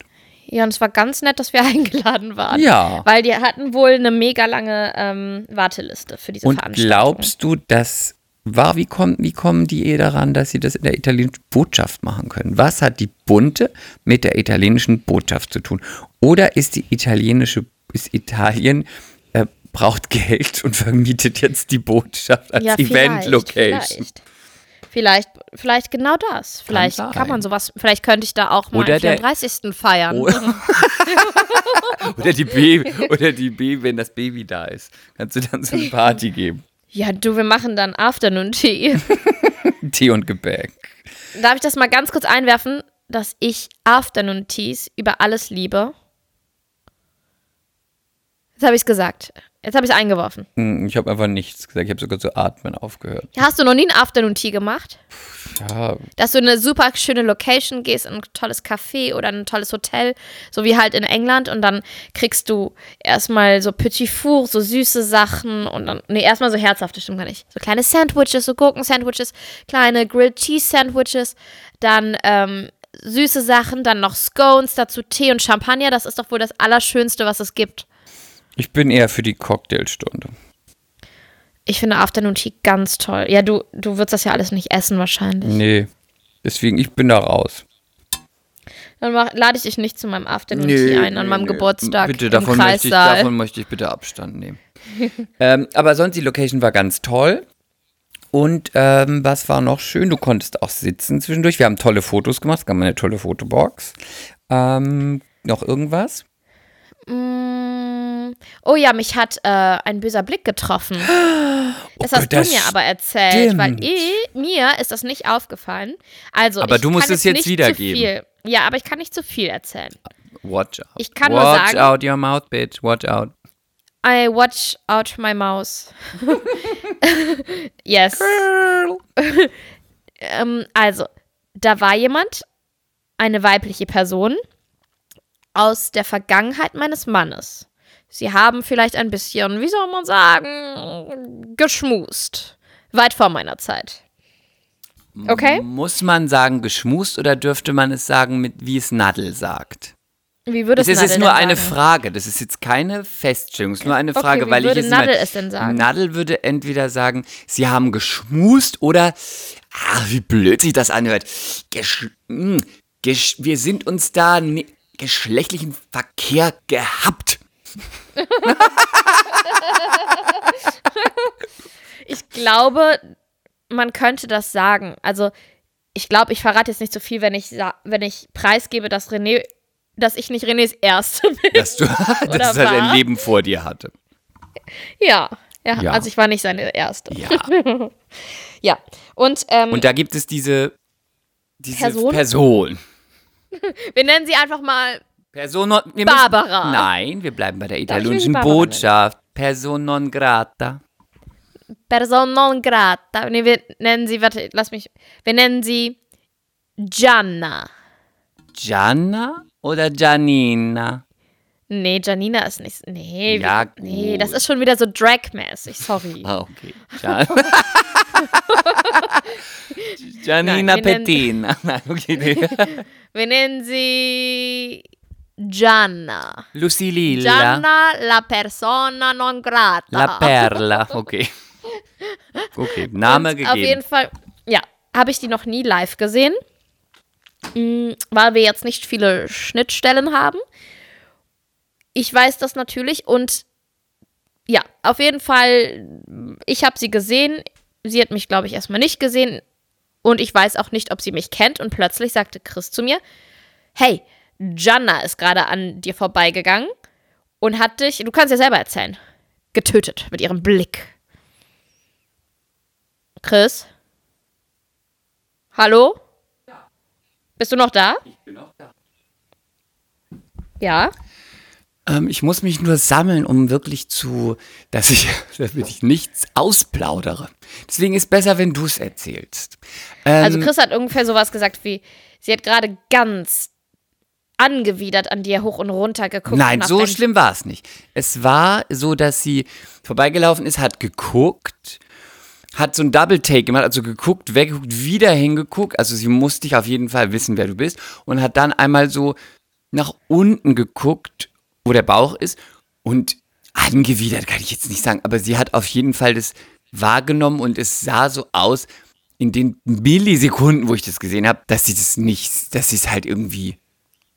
Ja, und es war ganz nett, dass wir eingeladen waren. Ja. Weil die hatten wohl eine mega lange ähm, Warteliste für diese Und Veranstaltung. glaubst du, das war, wie, kommt, wie kommen die eh daran, dass sie das in der italienischen Botschaft machen können? Was hat die Bunte mit der italienischen Botschaft zu tun? Oder ist die italienische, ist Italien, äh, braucht Geld und vermietet jetzt die Botschaft als ja, Event-Location? Vielleicht, vielleicht, vielleicht genau das. Vielleicht kann, sein. man sowas, vielleicht könnte ich da auch mal Oder am der- 34. feiern. Oder, oder die Baby, oder die Baby, wenn das Baby da ist, kannst du dann so eine Party geben. Ja, du, wir machen dann Afternoon Tea. Tee und Gebäck. Darf ich das mal ganz kurz einwerfen, dass ich Afternoon Teas über alles liebe? Jetzt habe ich es gesagt. Jetzt habe ich es eingeworfen. Hm, Ich habe einfach nichts gesagt. Ich habe sogar zu atmen aufgehört. Hast du noch nie ein Afternoon Tea gemacht? Ja, Dass du in eine super schöne Location gehst, in ein tolles Café oder ein tolles Hotel, so wie halt in England und dann kriegst du erstmal so Petit Four, so süße Sachen und dann, nee, erstmal so herzhafte, stimmt gar nicht. So kleine Sandwiches, so Gurken-Sandwiches, kleine Grilled Cheese Sandwiches, dann ähm, süße Sachen, dann noch Scones, dazu Tee und Champagner, das ist doch wohl das Allerschönste, was es gibt. Ich bin eher für die Cocktailstunde. Ich finde Afternoon Tea ganz toll. Ja, du, du würdest das ja alles nicht essen wahrscheinlich. Nee. Deswegen, ich bin da raus. Dann mach, lade ich dich nicht zu meinem Afternoon Tea ein an meinem Geburtstag Bitte, im davon möchte, ich, davon möchte ich bitte Abstand nehmen. ähm, aber sonst, die Location war ganz toll. Und ähm, was war noch schön? Du konntest auch sitzen zwischendurch. Wir haben tolle Fotos gemacht. Es gab eine tolle Fotobox. Ähm, noch irgendwas? Mm, Oh ja, mich hat äh, ein böser Blick getroffen. Das Oh hast Gott, du das mir aber erzählt, weil ich, mir ist das nicht aufgefallen. Also, Aber du musst es jetzt wiedergeben. Ja, aber ich kann nicht zu viel erzählen. Watch out. Ich kann nur Watch sagen- out your mouth, bitch. Watch out. I watch out my mouse. yes. ähm, also, da war jemand, eine weibliche Person aus der Vergangenheit meines Mannes. Sie haben vielleicht ein bisschen, wie soll man sagen, geschmust. Weit vor meiner Zeit. Okay? Muss man sagen geschmust oder dürfte man es sagen, mit, wie es Nadel sagt? Wie würde Das es ist jetzt Nadel nur eine sagen? Frage. Das ist jetzt keine Feststellung. Es ist nur eine Okay, Frage, wie weil ich würde jetzt Nadel mal- es denn sagen? Nadel würde entweder sagen, sie haben geschmust oder, ah, wie blöd sich das anhört. Gesch mh, gesch wir sind uns da ne geschlechtlichen Verkehr gehabt. Ich glaube, man könnte das sagen. Also, ich glaube, ich verrate jetzt nicht so viel, wenn ich, wenn ich preisgebe, dass René, dass ich nicht Renés Erste bin. Dass, du, dass er ein? Leben vor dir hatte. Ja. ja. Ja. Also ich war nicht seine Erste. Ja. Ja. Und, ähm, Und da gibt es diese, diese Person? Person. wir nennen sie einfach mal Person non, wir Barbara. Müssen, nein, wir bleiben bei der italienischen nennen. Botschaft. Person non grata. Person non grata. Nee, wir nennen sie, warte, lass mich, wir nennen sie Gianna. Gianna oder Giannina? Nee, Janina ist nicht, nee, Ja, wir- nee, gut. das ist schon wieder so Drag-mäßig, sorry. Ah, okay. Gian Giannina Nein, Pettina. Nein, okay. nee. Wir nennen sie Gianna. Lucililla. Gianna la persona non grata. La Perla. Okay. Okay, Name Und gegeben. Auf jeden Fall, ja, habe ich die noch nie live gesehen, Mm, weil wir jetzt nicht viele Schnittstellen haben. Ich weiß das natürlich und ja, auf jeden Fall, ich habe sie gesehen. Sie hat mich, glaube ich, erstmal nicht gesehen und ich weiß auch nicht, ob sie mich kennt. Und plötzlich sagte Chris zu mir: Hey, Janna ist gerade an dir vorbeigegangen und hat dich, du kannst ja selber erzählen, getötet mit ihrem Blick. Chris? Hallo? Bist du noch da? Ich bin auch da. Ja. Ähm, ich muss mich nur sammeln, um wirklich zu, dass ich, damit ich nichts ausplaudere. Deswegen ist besser, wenn du es erzählst. Ähm, Also Chris hat ungefähr sowas gesagt wie, sie hat gerade ganz angewidert an dir hoch und runter geguckt. Nein, so schlimm war es nicht. Es war so, dass sie vorbeigelaufen ist, hat geguckt, hat so ein Double Take gemacht, also geguckt, weggeguckt, wieder hingeguckt. Also sie musste dich auf jeden Fall wissen, wer du bist. Und hat dann einmal so nach unten geguckt, wo der Bauch ist. Und angewidert kann ich jetzt nicht sagen, aber sie hat auf jeden Fall das wahrgenommen und es sah so aus, in den Millisekunden, wo ich das gesehen habe, dass sie das nicht, dass sie es halt irgendwie,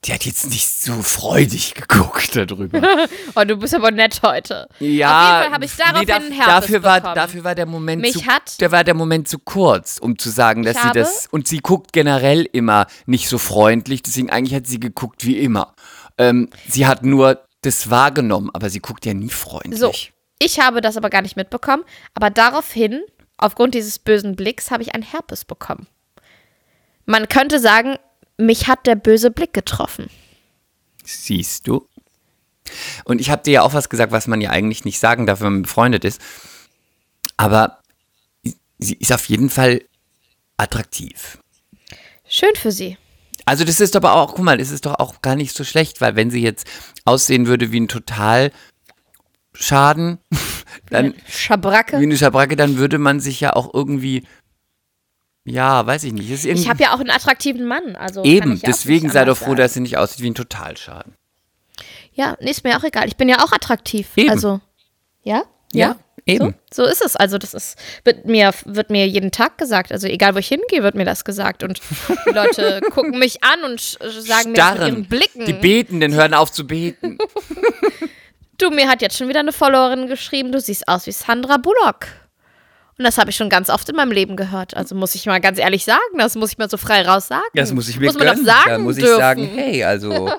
die hat jetzt nicht so freudig geguckt darüber. Oh, du bist aber nett heute. Ja, Auf jeden Fall habe ich daraufhin da- einen Herpes dafür war, bekommen. dafür war der Moment Mich zu, hat- der war der Moment zu kurz, um zu sagen, dass sie das und sie guckt generell immer nicht so freundlich, deswegen eigentlich hat sie geguckt wie immer. Ähm, sie hat nur das wahrgenommen, aber sie guckt ja nie freundlich. So, ich habe das aber gar nicht mitbekommen, aber daraufhin, aufgrund dieses bösen Blicks, habe ich einen Herpes bekommen. Man könnte sagen, mich hat der böse Blick getroffen. Siehst du? Und ich habe dir ja auch was gesagt, was man ja eigentlich nicht sagen darf, wenn man befreundet ist. Aber sie ist auf jeden Fall attraktiv. Schön für sie. Also das ist aber auch, guck mal, das ist doch auch gar nicht so schlecht, weil wenn sie jetzt aussehen würde wie ein Totalschaden, dann Schabracke. wie eine Schabracke, dann würde man sich ja auch irgendwie, ja, weiß ich nicht. Ich habe ja auch einen attraktiven Mann. Also eben, ja deswegen sei doch froh, sagen. dass sie nicht aussieht wie ein Totalschaden. Ja, nee, ist mir auch egal. Ich bin ja auch attraktiv. Eben. Also, ja? Ja, eben. So, so ist es. Also, das ist, wird mir, wird mir jeden Tag gesagt. Also, egal wo ich hingehe, wird mir das gesagt. Und die Leute gucken mich an und sagen mir das mit ihren Starren. Blicken. Die Betenden hören auf zu beten. Du, mir hat jetzt schon wieder eine Followerin geschrieben, du siehst aus wie Sandra Bullock. Und das habe ich schon ganz oft in meinem Leben gehört. Also muss ich mal ganz ehrlich sagen, das muss ich mal so frei raus sagen. Das muss ich mir Muss man doch gönnen. sagen Da muss ich dürfen. sagen, hey, also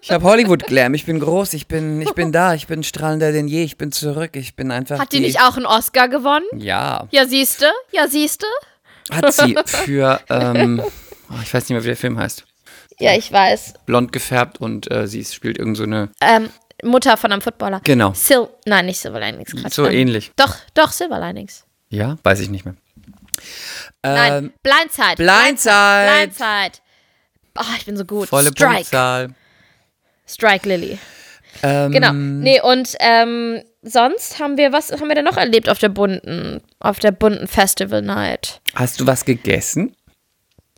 ich habe Hollywood Glam, ich bin groß, ich bin ich bin da, ich bin strahlender denn je, ich bin zurück, ich bin einfach Hat die nicht auch einen Oscar gewonnen? Ja, Ja, siehste, ja, siehste. hat sie für ähm, oh, ich weiß nicht mehr, wie der Film heißt. Ja, ich weiß. Blond gefärbt und äh, sie spielt irgend so eine Ähm, Mutter von einem Footballer. Genau. Sil Nein, nicht Silver Linings. Quatsch. so ähm, ähnlich. Doch, doch, Silver Linings. Ja, weiß ich nicht mehr. Nein, Ähm, Blindside. Blindside. Blindside. Oh, ich bin so gut. volle Strike. Punktzahl. Strike Lily. Ähm, Genau. Nee, und ähm, sonst haben wir, was haben wir denn noch erlebt auf der bunten, auf der bunten Festival Night? Hast du was gegessen?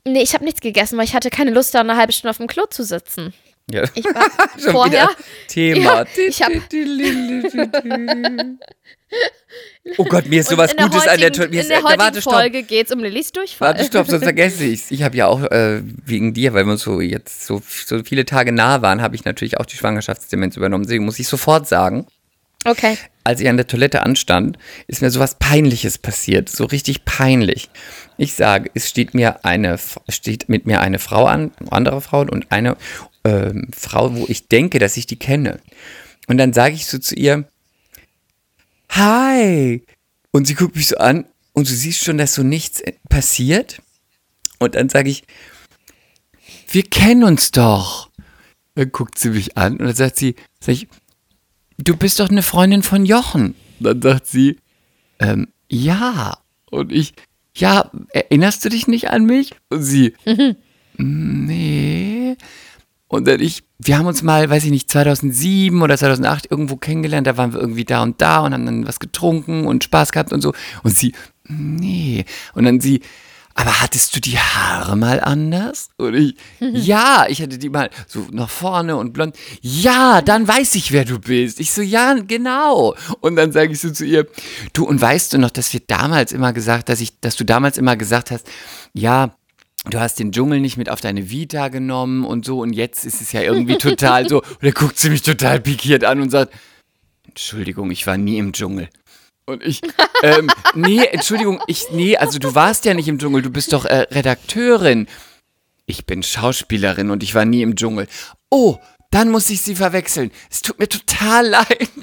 Nee, ich habe nichts gegessen, weil ich hatte keine Lust, da eine halbe Stunde auf dem Klo zu sitzen. Ja. Ich war Schon vorher. Thema. Ja, ich hab- oh Gott, mir ist sowas Gutes an der heutigen- Toilette. Mir In der heutigen Warte. Folge geht es um Lillys Durchfall. Warte, stopp, sonst vergesse ich's. Ich habe ja auch äh, wegen dir, weil wir uns so jetzt so, so viele Tage nah waren, habe ich natürlich auch die Schwangerschaftsdemenz übernommen. Deswegen muss ich sofort sagen, Okay. als ich an der Toilette anstand, ist mir sowas Peinliches passiert. So richtig peinlich. Ich sage, es steht mir eine, steht mit mir eine Frau an, andere Frauen und eine ähm, Frau, wo ich denke, dass ich die kenne. Und dann sage ich so zu ihr, Hi! Und sie guckt mich so an und du siehst schon, dass so nichts passiert. Und dann sage ich, wir kennen uns doch. Dann guckt sie mich an und dann sagt sie, sag ich, du bist doch eine Freundin von Jochen. Dann sagt sie, ähm, ja. Und ich, ja, erinnerst du dich nicht an mich? Und sie, nee. Und dann ich, wir haben uns mal, weiß ich nicht, 2007 oder 2008 irgendwo kennengelernt, da waren wir irgendwie da und da und haben dann was getrunken und Spaß gehabt und so. Und sie, nee. Und dann sie, aber hattest du die Haare mal anders? Und ich, ja, ich hatte die mal so nach vorne und blond. Ja, dann weiß ich, wer du bist. Ich so, ja, genau. Und dann sage ich so zu ihr, du, und weißt du noch, dass wir damals immer gesagt, dass ich, dass du damals immer gesagt hast, ja, du hast den Dschungel nicht mit auf deine Vita genommen und so und jetzt ist es ja irgendwie total so. Und er guckt sie mich total pikiert an und sagt, Entschuldigung, ich war nie im Dschungel. Und ich, ähm, nee, Entschuldigung, ich, nee, also du warst ja nicht im Dschungel, du bist doch äh, Redakteurin. Ich bin Schauspielerin und ich war nie im Dschungel. Oh, dann muss ich sie verwechseln. Es tut mir total leid.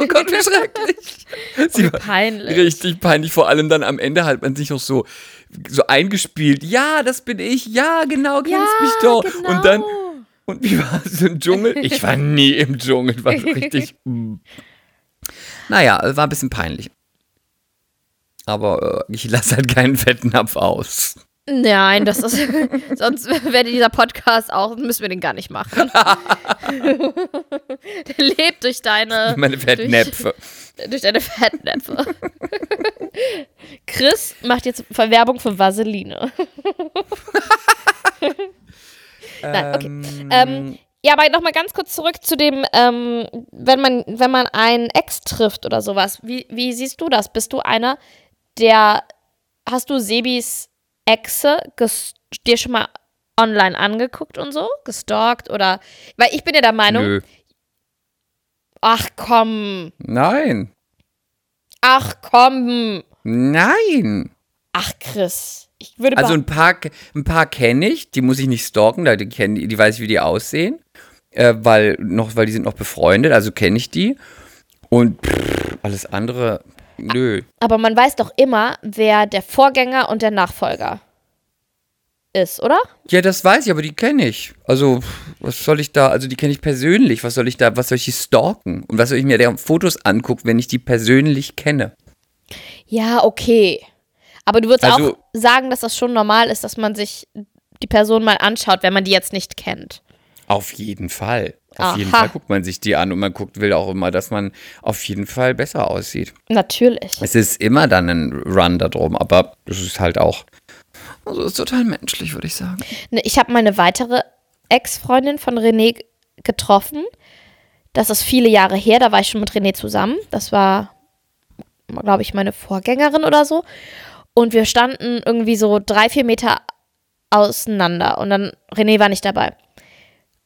Oh Gott, wie schrecklich. Sie war peinlich. richtig peinlich. Vor allem dann am Ende hat man sich noch so, so eingespielt. Ja, das bin ich. Ja, genau, kennst Ja, mich doch. genau. Und dann, und wie war es im Dschungel? Ich war nie im Dschungel. War so richtig. mm. Naja, war ein bisschen peinlich. Aber äh, ich lasse halt keinen Fettnapf aus. Nein, das ist. sonst wäre dieser Podcast auch, müssen wir den gar nicht machen. Der lebt durch deine. Meine Fettnäpfe. Durch, durch deine Fettnäpfe. Chris macht jetzt Verwerbung für Vaseline. Nein, okay. Ähm, ja, aber nochmal ganz kurz zurück zu dem, ähm, wenn man, wenn man einen Ex trifft oder sowas. Wie, wie siehst du das? Bist du einer, der, hast du Sebis Exe dir schon mal online angeguckt und so? Gestalkt oder, weil ich bin ja der Meinung, Nö. ach komm, Nein. ach komm, Nein. ach Chris, ich würde Also ein paar, ein paar kenne ich, die muss ich nicht stalken, da die, kenn, die weiß ich, wie die aussehen. Äh, weil, noch, weil die sind noch befreundet, also kenne ich die. Und pff, alles andere, nö. aber man weiß doch immer, wer der Vorgänger und der Nachfolger ist, oder? Ja, das weiß ich, aber die kenne ich. Also, was soll ich da, also die kenne ich persönlich, was soll ich da, was soll ich die stalken? Und was soll ich mir deren Fotos angucken, wenn ich die persönlich kenne? Ja, okay. Aber du würdest Also- auch sagen, dass das schon normal ist, dass man sich die Person mal anschaut, wenn man die jetzt nicht kennt. Auf jeden Fall. Auf jeden Aha. Fall guckt man sich die an und man guckt, will auch immer, dass man auf jeden Fall besser aussieht. Natürlich. Es ist immer dann ein Run da drum, aber das ist halt auch. Also ist total menschlich, würde ich sagen. Ne, Ich habe meine weitere Ex-Freundin von René getroffen. Das ist viele Jahre her, da war ich schon mit René zusammen. Das war, glaube ich, meine Vorgängerin oder so. Und wir standen irgendwie so drei, vier Meter auseinander. Und dann, René war nicht dabei.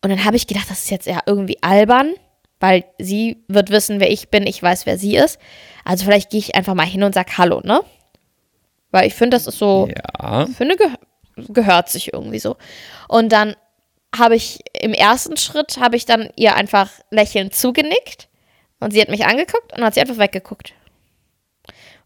Und dann habe ich gedacht, das ist jetzt ja irgendwie albern, weil sie wird wissen, wer ich bin, ich weiß, wer sie ist. Also vielleicht gehe ich einfach mal hin und sag Hallo, ne? Weil ich finde, das ist so Ja. finde, geh gehört sich irgendwie so. Und dann habe ich im ersten Schritt, habe ich dann ihr einfach lächelnd zugenickt und sie hat mich angeguckt und dann hat sie einfach weggeguckt.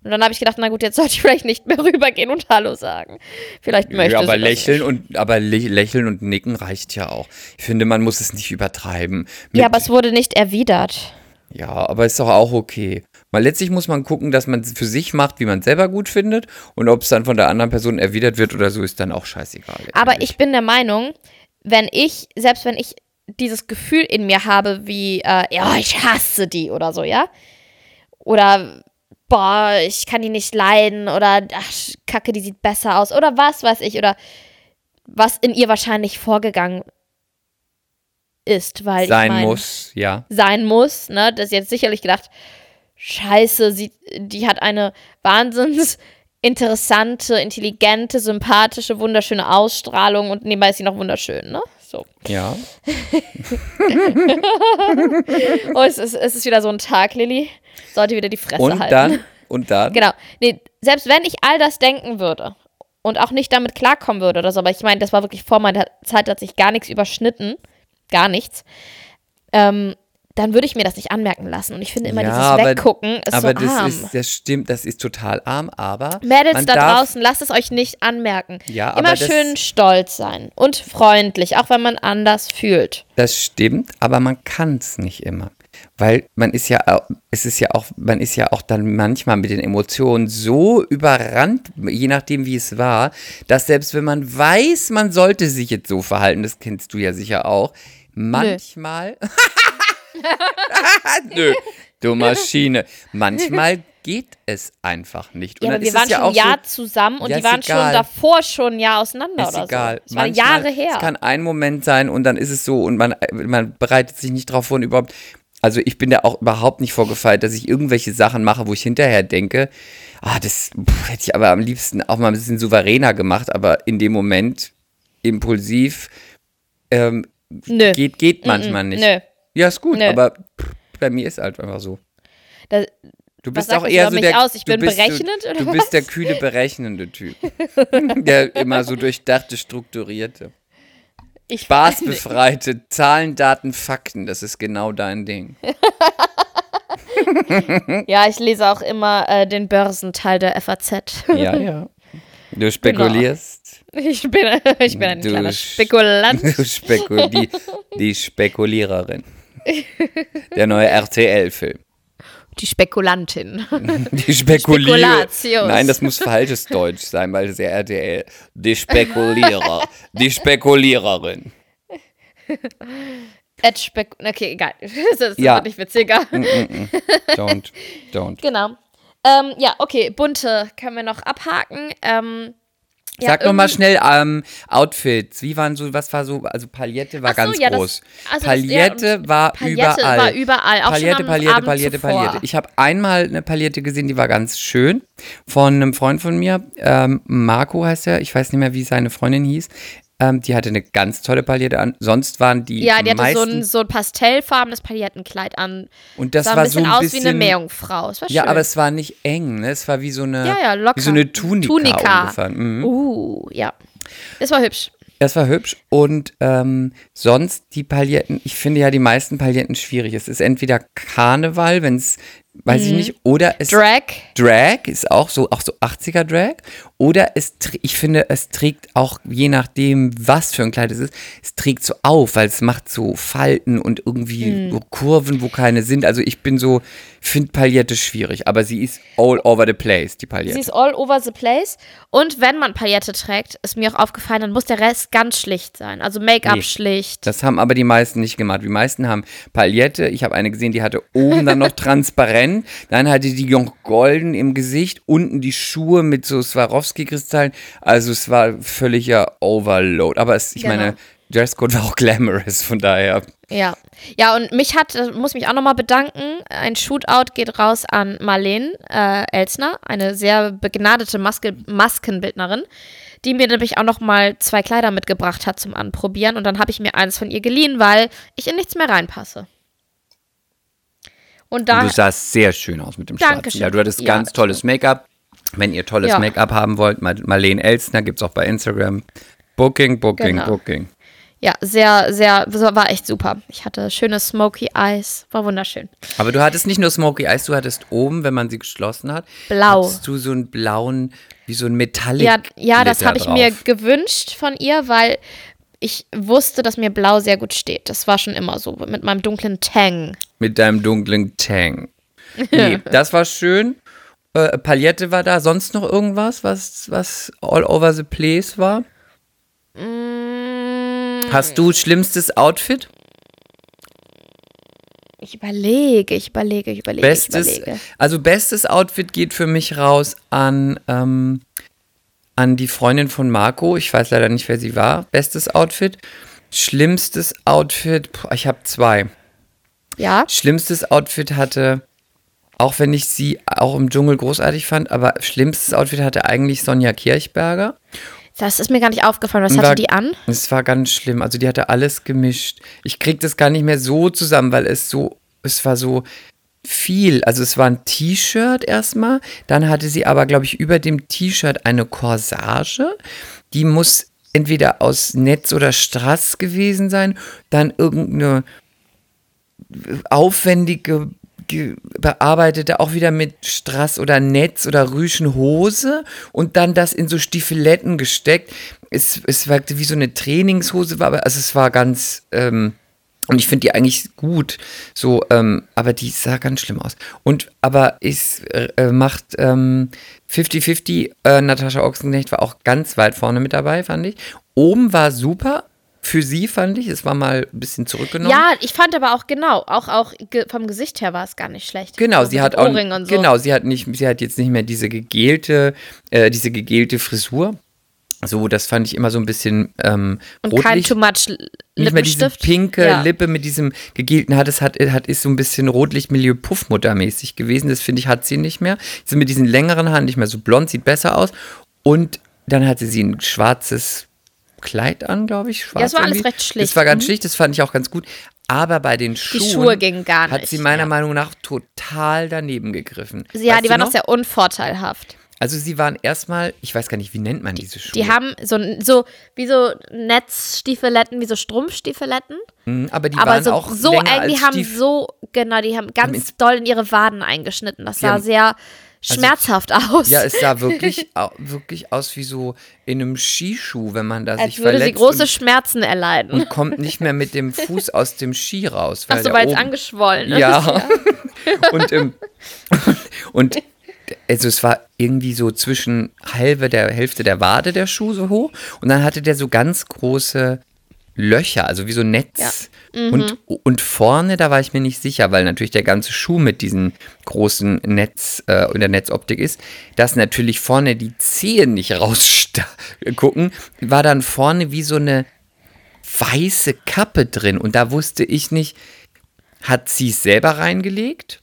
Und dann habe ich gedacht, na gut, jetzt sollte ich vielleicht nicht mehr rübergehen und Hallo sagen. Vielleicht möchte Ja, aber lächeln nicht. und aber lä- lächeln und nicken reicht ja auch. Ich finde, man muss es nicht übertreiben. Mit, Ja, aber es wurde nicht erwidert. ja, aber ist doch auch okay. Weil letztlich muss man gucken, dass man es für sich macht, wie man es selber gut findet. Und ob es dann von der anderen Person erwidert wird oder so, ist dann auch scheißegal. Aber ich bin der Meinung, wenn ich, selbst wenn ich dieses Gefühl in mir habe, wie, äh, ja, ich hasse die oder so, ja? Oder, boah, ich kann die nicht leiden oder, ach, Kacke, die sieht besser aus oder was weiß ich oder was in ihr wahrscheinlich vorgegangen ist, weil Sein ich mein, muss, ja. sein muss. Ne? Das ist jetzt sicherlich gedacht, scheiße, sie, die hat eine wahnsinns interessante, intelligente, sympathische, wunderschöne Ausstrahlung und nebenbei ist sie noch wunderschön, ne? So. Ja. Oh, es ist, es ist wieder so ein Tag, Lilly. Sollte wieder die Fresse Und halten. dann, und dann, Genau. Nee, selbst wenn ich all das denken würde und auch nicht damit klarkommen würde oder so, aber ich meine, das war wirklich vor meiner Zeit, da hat sich gar nichts überschnitten. Gar nichts. Ähm, dann würde ich mir das nicht anmerken lassen. Und ich finde immer, Ja, dieses aber- Weggucken ist aber so das arm. ist, das stimmt, das ist total arm, aber Mädels da darf, draußen, lasst es euch nicht anmerken. Ja, aber Immer schön stolz sein und freundlich, auch wenn man anders fühlt. Das stimmt, aber man kann es nicht immer. Weil man ist ja, es ist ja auch, man ist ja auch dann manchmal mit den Emotionen so überrannt, je nachdem wie es war, dass selbst wenn man weiß, man sollte sich jetzt so verhalten, das kennst du ja sicher auch, manchmal. Nö, du Maschine. Manchmal geht es einfach nicht. Und Ja, aber wir es waren ja schon ein Jahr so, zusammen und Ja, die waren schon egal. davor schon ein Jahr auseinander ist oder egal. so. Das war Jahre her. Es kann ein Moment sein und dann ist es so und man, man bereitet sich nicht drauf vor und überhaupt. Also ich bin da auch überhaupt nicht vorgefeilt, dass ich irgendwelche Sachen mache, wo ich hinterher denke, ah, das pff, hätte ich aber am liebsten auch mal ein bisschen souveräner gemacht, aber in dem Moment impulsiv ähm, geht, geht manchmal nicht. Nö. Ja, ist gut, Nö. aber pff, bei mir ist halt einfach so. Da, Du bist auch das eher so der, aus? Ich bin bist, berechnend, du, oder du was? bist der kühle berechnende Typ, der immer so durchdachte, strukturierte. ich Spaßbefreite Zahlen, Daten, Fakten, das ist genau dein Ding. Ja, ich lese auch immer äh, den Börsenteil der FAZ. Ja, ja. Du spekulierst. Ich bin, ich bin ein Du kleiner Spekulant. Du spekul die, die Spekuliererin. Der neue RTL-Film. Die Spekulantin. Die Spekulierer. Spekulatius. Nein, das muss falsches Deutsch sein, weil das ist ja RTL. Die Spekulierer. Die Spekuliererin. Ed Spek okay, egal. Das ist Ja. nicht witziger. Don't, don't. Genau. Ähm, ja, okay, bunte können wir noch abhaken. Ähm, ja, Sag noch mal irgendwie- schnell ähm, Outfits. Wie waren so, was war so, also Palette war so, ganz ja, das- groß. also das- Palette ja, und war Palette überall. war überall, auch schon Palette, am Palette, Abend Palette, zuvor. Palette. Ich habe einmal eine Palette gesehen, die war ganz schön. Von einem Freund von mir, ähm, Marco heißt er, ich weiß nicht mehr, wie seine Freundin hieß. Ähm, die hatte eine ganz tolle Palette an. Sonst waren die Ja, die hatte meisten, so ein, so ein pastellfarbenes Paillettenkleid an. und das sah war ein bisschen so ein aus bisschen, wie eine Meerjungfrau. Es Ja, aber es war nicht eng, ne? Es war wie so eine, Ja, ja, wie so eine Tunika, Tunika. ungefähr. Mhm. Uh, ja. Das war hübsch. Das war hübsch. Und ähm, sonst die Pailletten, ich finde ja die meisten Pailletten schwierig. Es ist entweder Karneval, wenn es, weiß ich nicht, oder es Mhm. Drag. Drag ist auch so, auch so 80er Drag. Oder es, ich finde, es trägt auch, je nachdem, was für ein Kleid es ist, es trägt so auf, weil es macht so Falten und irgendwie Mhm. Kurven, wo keine sind. Also ich bin so, finde Paillette schwierig, aber sie ist all over the place, die Paillette. Sie ist all over the place. Und wenn man Paillette trägt, ist mir auch aufgefallen, dann muss der Rest ganz schlicht sein. Also Make-up Nee. schlicht. Das haben aber die meisten nicht gemacht. Die meisten haben Paillette. Ich habe eine gesehen, die hatte oben dann noch transparent. Dann hatte die noch golden im Gesicht. Unten die Schuhe mit so Swarovski-Kristallen. Also es war völliger Overload. Aber es, ich Genau. meine, Dresscode war auch glamorous. Von daher. Ja. Ja, und mich hat, muss mich auch nochmal bedanken. Ein Shootout geht raus an Marlene äh, Elsner, eine sehr begnadete Maske Maskenbildnerin, die mir nämlich auch nochmal zwei Kleider mitgebracht hat zum Anprobieren. Und dann habe ich mir eins von ihr geliehen, weil ich in nichts mehr reinpasse. Und da. du sahst sehr schön aus mit dem. Schwarzen. Ja, du hattest Ja, ganz tolles Make-up. Wenn ihr tolles Ja. Make-up haben wollt, Mar- Marlene Elsner gibt es auch bei Instagram. Booking, Booking, Genau. Booking. Ja, sehr, sehr, war echt super. Ich hatte schöne Smoky Eyes, war wunderschön. Aber du hattest nicht nur Smoky Eyes, du hattest oben, wenn man sie geschlossen hat, Blau. hattest du so einen blauen, wie so ein Metallic. Ja, ja das habe ich mir gewünscht von ihr, weil ich wusste, dass mir Blau sehr gut steht. Das war schon immer so, mit meinem dunklen Tang. Mit deinem dunklen Tang. Nee, das war schön. Äh, Palette war da. Sonst noch irgendwas, was, was all over the place war? Mm, Hast du schlimmstes Outfit? Ich überlege, ich überlege, ich überlege, Bestes, ich überlege. also bestes Outfit geht für mich raus an, ähm, an die Freundin von Marco. Ich weiß leider nicht, wer sie war. Bestes Outfit. Schlimmstes Outfit, ich habe zwei. Ja. Schlimmstes Outfit hatte, auch wenn ich sie auch im Dschungel großartig fand, aber schlimmstes Outfit hatte eigentlich Sonja Kirchberger. Das ist mir gar nicht aufgefallen. Was Und hatte war- die an? Es war ganz schlimm. Also die hatte alles gemischt. Ich krieg das gar nicht mehr so zusammen, weil es so, es war so viel. Also es war ein T-Shirt erstmal. Dann hatte sie aber, glaube ich, über dem T-Shirt eine Corsage. Die muss entweder aus Netz oder Strass gewesen sein. Dann irgendeine aufwendige ge- bearbeitete auch wieder mit Strass oder Netz oder Rüschenhose und dann das in so Stiefeletten gesteckt. Es, es wirkte wie so eine Trainingshose, war aber also es war ganz ähm, und ich finde die eigentlich gut, so, ähm, aber die sah ganz schlimm aus. Und aber es äh, macht ähm, 50-50, äh, Natascha Ochsenknecht war auch ganz weit vorne mit dabei, fand ich. Oben war super. Für sie fand ich, es war mal ein bisschen zurückgenommen. Ja, ich fand aber auch genau, auch, auch ge vom Gesicht her war es gar nicht schlecht. Genau, So sie hat auch so. genau, sie hat nicht, sie hat jetzt nicht mehr diese gegelte, äh, diese gegelte Frisur. So, das fand ich immer so ein bisschen ähm, Und kein rotlich. too much nicht mehr diese pinke ja. Lippe mit diesem gegelten hat, es hat, hat ist so ein bisschen Rotlichtmilieu Puffmuttermäßig gewesen. Das finde ich hat sie nicht mehr. Sie mit diesen längeren Haaren nicht mehr so blond, sieht besser aus. Und dann hatte sie ein schwarzes Kleid an, glaube ich. Schwarz Ja, es war alles irgendwie. recht schlicht. Das war ganz Mhm. schlicht, das fand ich auch ganz gut. Aber bei den Schuhen, Schuhe gingen gar hat nicht, sie meiner ja. Meinung nach total daneben gegriffen. Ja, Weißt die waren noch? auch sehr unvorteilhaft. Also sie waren erstmal, ich weiß gar nicht, wie nennt man diese Schuhe? Die haben so, so wie so Netzstiefeletten, wie so Strumpfstiefeletten. Mhm, aber die aber waren so, auch so länger eng, die haben Stief- so, genau, die haben ganz doll in ihre Waden eingeschnitten. Das sah sehr schmerzhaft aus. Ja, es sah wirklich, wirklich aus wie so in einem Skischuh, wenn man da als sich würde sie verletzt große und, Schmerzen erleiden. und kommt nicht mehr mit dem Fuß aus dem Ski raus. Ach so, weil es angeschwollen ist. Ja. und, ähm, und also es war irgendwie so zwischen halbe der Hälfte der Wade der Schuh so hoch und dann hatte der so ganz große Löcher, also wie so Netz. Und, und vorne, da war ich mir nicht sicher, weil natürlich der ganze Schuh mit diesem großen Netz äh, in der Netzoptik ist, dass natürlich vorne die Zehen nicht rausgucken, war dann vorne wie so eine weiße Kappe drin. Und da wusste ich nicht, hat sie es selber reingelegt,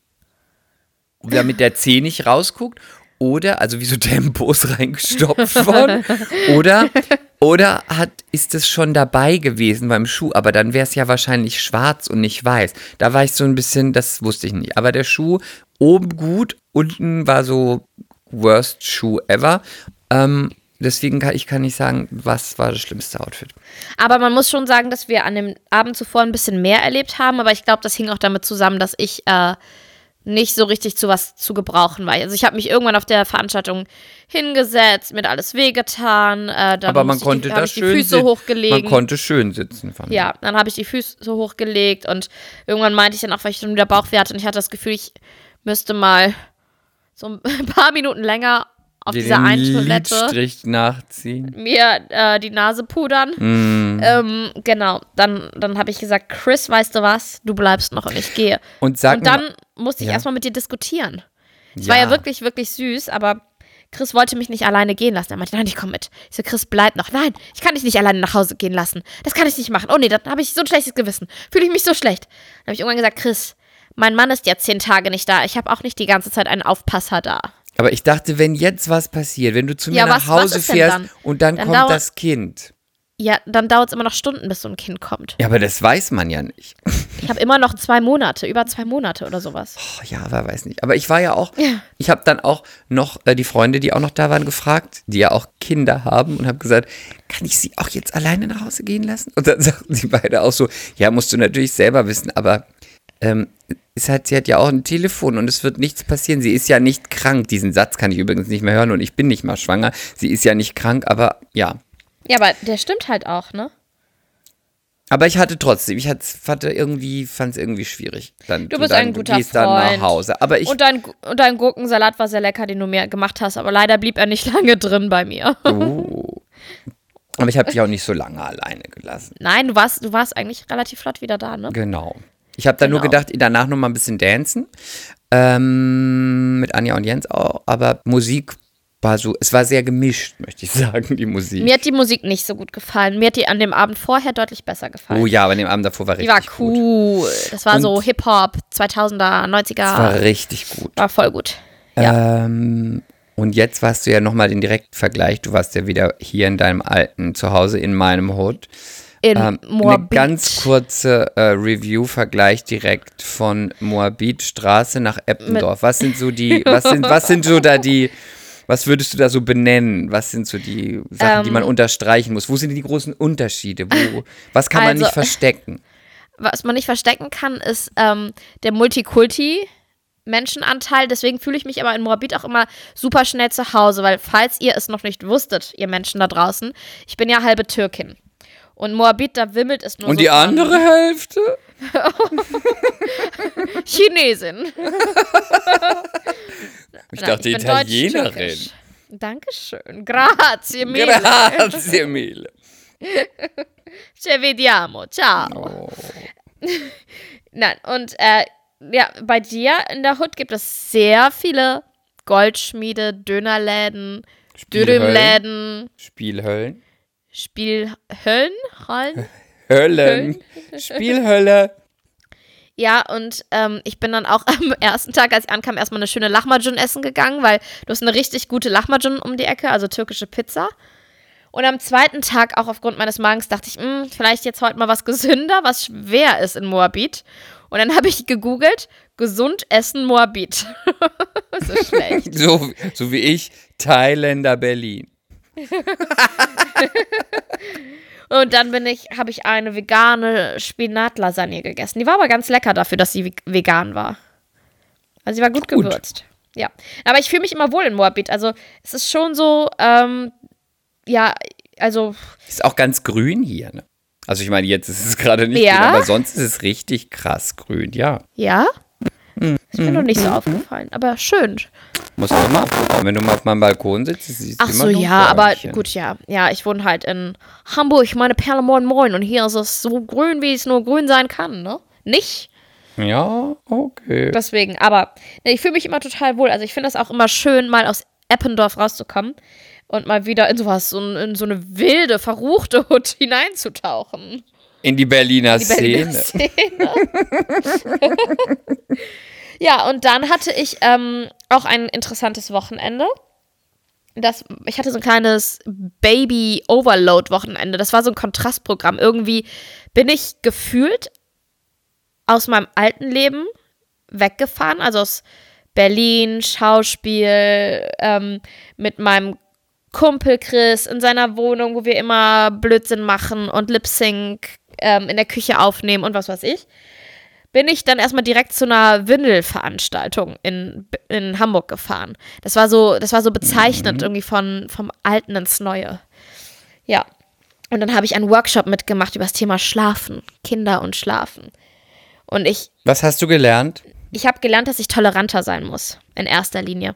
damit der Zeh nicht rausguckt, oder, also wie so Tempos reingestopft worden, oder, oder hat, ist es schon dabei gewesen beim Schuh, aber dann wäre es ja wahrscheinlich schwarz und nicht weiß. Da war ich so ein bisschen, das wusste ich nicht. Aber der Schuh oben gut, unten war so worst Schuh ever. Ähm, deswegen kann ich kann nicht sagen, was war das schlimmste Outfit. Aber man muss schon sagen, dass wir an dem Abend zuvor ein bisschen mehr erlebt haben. Aber ich glaube, das hing auch damit zusammen, dass ich äh, nicht so richtig zu was zu gebrauchen war. Also ich habe mich irgendwann auf der Veranstaltung hingesetzt, mir alles wehgetan. Äh, dann Aber man musste konnte ich, hab da ich die Füße hochgelegt. Man konnte schön sitzen, fand ich. Ja, dann habe ich die Füße so hochgelegt und irgendwann meinte ich dann auch, weil ich dann wieder Bauchweh hatte und ich hatte das Gefühl, ich müsste mal so ein paar Minuten länger auf dieser einen Toilette Lidstrich nachziehen. mir äh, die Nase pudern. Mm. Ähm, genau, dann, dann habe ich gesagt, Chris, weißt du was, du bleibst noch und ich gehe. Und sag und dann musste ich Ja. erstmal mit dir diskutieren. Es war ja wirklich, wirklich süß, aber Chris wollte mich nicht alleine gehen lassen. Er meinte, nein, ich komme mit. Ich so, Chris, bleib noch. Nein, ich kann dich nicht alleine nach Hause gehen lassen. Das kann ich nicht machen. Oh nee, dann habe ich so ein schlechtes Gewissen. Fühle ich mich so schlecht. Dann habe ich irgendwann gesagt, Chris, mein Mann ist jetzt zehn Tage nicht da. Ich habe auch nicht die ganze Zeit einen Aufpasser da. Aber ich dachte, wenn jetzt was passiert, wenn du zu mir Ja, nach was- was Hause denn fährst dann? und dann, Dann kommt das Kind. Ja, dann dauert es immer noch Stunden, bis so ein Kind kommt. Ja, aber das weiß man ja nicht. Ich habe immer noch zwei Monate, über zwei Monate oder sowas. Oh, ja, aber weiß nicht. Aber ich war ja auch, ich habe dann auch noch äh, die Freunde, die auch noch da waren, gefragt, die ja auch Kinder haben und habe gesagt, kann ich sie auch jetzt alleine nach Hause gehen lassen? Und dann sagten sie beide auch so, ja, musst du natürlich selber wissen, aber ähm, es hat, sie hat ja auch ein Telefon und es wird nichts passieren. Sie ist ja nicht krank. Diesen Satz kann ich übrigens nicht mehr hören und ich bin nicht mal schwanger. Sie ist ja nicht krank, aber ja. Ja, aber der stimmt halt auch, ne? Aber ich hatte trotzdem, ich hatte, irgendwie, fand es irgendwie schwierig. Dann, Du bist dann ein guter gehst dann nach Freund. Hause. Aber ich, Und dein, und dein Gurkensalat war sehr lecker, den du mir gemacht hast, aber leider blieb er nicht lange drin bei mir. Oh. Aber ich habe dich auch nicht so lange alleine gelassen. Nein, du warst, du warst eigentlich relativ flott wieder da, ne? Genau. Ich habe nur Genau. gedacht, danach noch mal ein bisschen dancen. Ähm, mit Anja und Jens auch. Aber Musik war so, es war sehr gemischt, möchte ich sagen, die Musik. Mir hat die Musik nicht so gut gefallen. Mir hat die an dem Abend vorher deutlich besser gefallen. oh ja, aber an dem Abend davor war die richtig war gut. cool. Das war Und- so Hip-Hop, 2000er, 90er. Das war richtig gut. war voll gut. Ja. Ähm, und jetzt warst du ja nochmal den direkten Vergleich. Du warst ja wieder hier in deinem alten Zuhause in meinem Hood. In Ähm, eine Moabit. ganz kurze äh, Review-Vergleich direkt von Moabitstraße nach Eppendorf. Was sind so die, was sind, was sind so da die, was würdest du da so benennen? Was sind so die Sachen, die Ähm. man unterstreichen muss? Wo sind die großen Unterschiede? Wo, was kann man Also- nicht verstecken? Was man nicht verstecken kann, ist ähm, der Multikulti. Menschenanteil, deswegen fühle ich mich aber in Moabit auch immer super schnell zu Hause, weil falls ihr es noch nicht wusstet, ihr Menschen da draußen, ich bin ja halbe Türkin. Und Moabit, da wimmelt es nur Und so die andere Hälfte? Chinesin. Ich Nein, dachte bin Italienerin. deutsch-türkisch. Dankeschön. Grazie mille. Grazie mille. Ci vediamo. Ciao. Oh. Nein, und äh, ja, bei dir in der Hut gibt es sehr viele Goldschmiede, Dönerläden, Spielhöllen. Dürümläden, Spielhöllen. Spielhöllen. Rollen? Höllen. Spielhölle. Ja, und ähm, ich bin dann auch am ersten Tag, als ich ankam, erstmal eine schöne Lahmacun essen gegangen, weil du hast eine richtig gute Lahmacun um die Ecke, also türkische Pizza. Und am zweiten Tag, auch aufgrund meines Magens, dachte ich, "Hm, vielleicht jetzt heute mal was gesünder, was schwer ist in Moabit. Und dann habe ich gegoogelt, gesund essen Moabit. so schlecht. So, so wie ich, Thailänder Berlin. Und dann bin ich, habe ich eine vegane Spinatlasagne gegessen. Die war aber ganz lecker dafür, dass sie ve- vegan war. Also sie war gut, Gut. gewürzt. Ja. Aber ich fühle mich immer wohl in Moabit. Also es ist schon so, ähm, ja, also Ist auch ganz grün hier, ne? Also ich meine, jetzt ist es gerade nicht Ja? grün, aber sonst ist es richtig krass grün, ja. ja. Ist mir noch nicht so aufgefallen. Aber schön. Musst du mal gucken. Wenn du mal auf meinem Balkon sitzt, siehst du Ach immer so, noch ja, aber gut, ja. Ja, ich wohne halt in Hamburg, meine Perle, moin, moin. Und hier ist es so grün, wie es nur grün sein kann, ne? Nicht? Ja, okay. Deswegen, aber ne, ich fühle mich immer total wohl. Also ich finde das auch immer schön, mal aus Eppendorf rauszukommen und mal wieder in sowas, so, ein- in so eine wilde, verruchte Hut hineinzutauchen. In die Berliner Die Berliner Szene. Szene. ja, und dann hatte ich ähm, auch ein interessantes Wochenende. Das, ich hatte so ein kleines Baby-Overload-Wochenende. Das war so ein Kontrastprogramm. Irgendwie bin ich gefühlt aus meinem alten Leben weggefahren, also aus Berlin, Schauspiel, ähm, mit meinem Kumpel Chris in seiner Wohnung, wo wir immer Blödsinn machen und Lip Sync ähm, in der Küche aufnehmen und was weiß ich, bin ich dann erstmal direkt zu einer Windelveranstaltung in, in Hamburg gefahren. Das war so, das war so bezeichnend irgendwie von, vom Alten ins Neue. Ja. Und dann habe ich einen Workshop mitgemacht über das Thema Schlafen, Kinder und Schlafen. Und ich Was hast du gelernt? ich habe gelernt, dass ich toleranter sein muss, in erster Linie.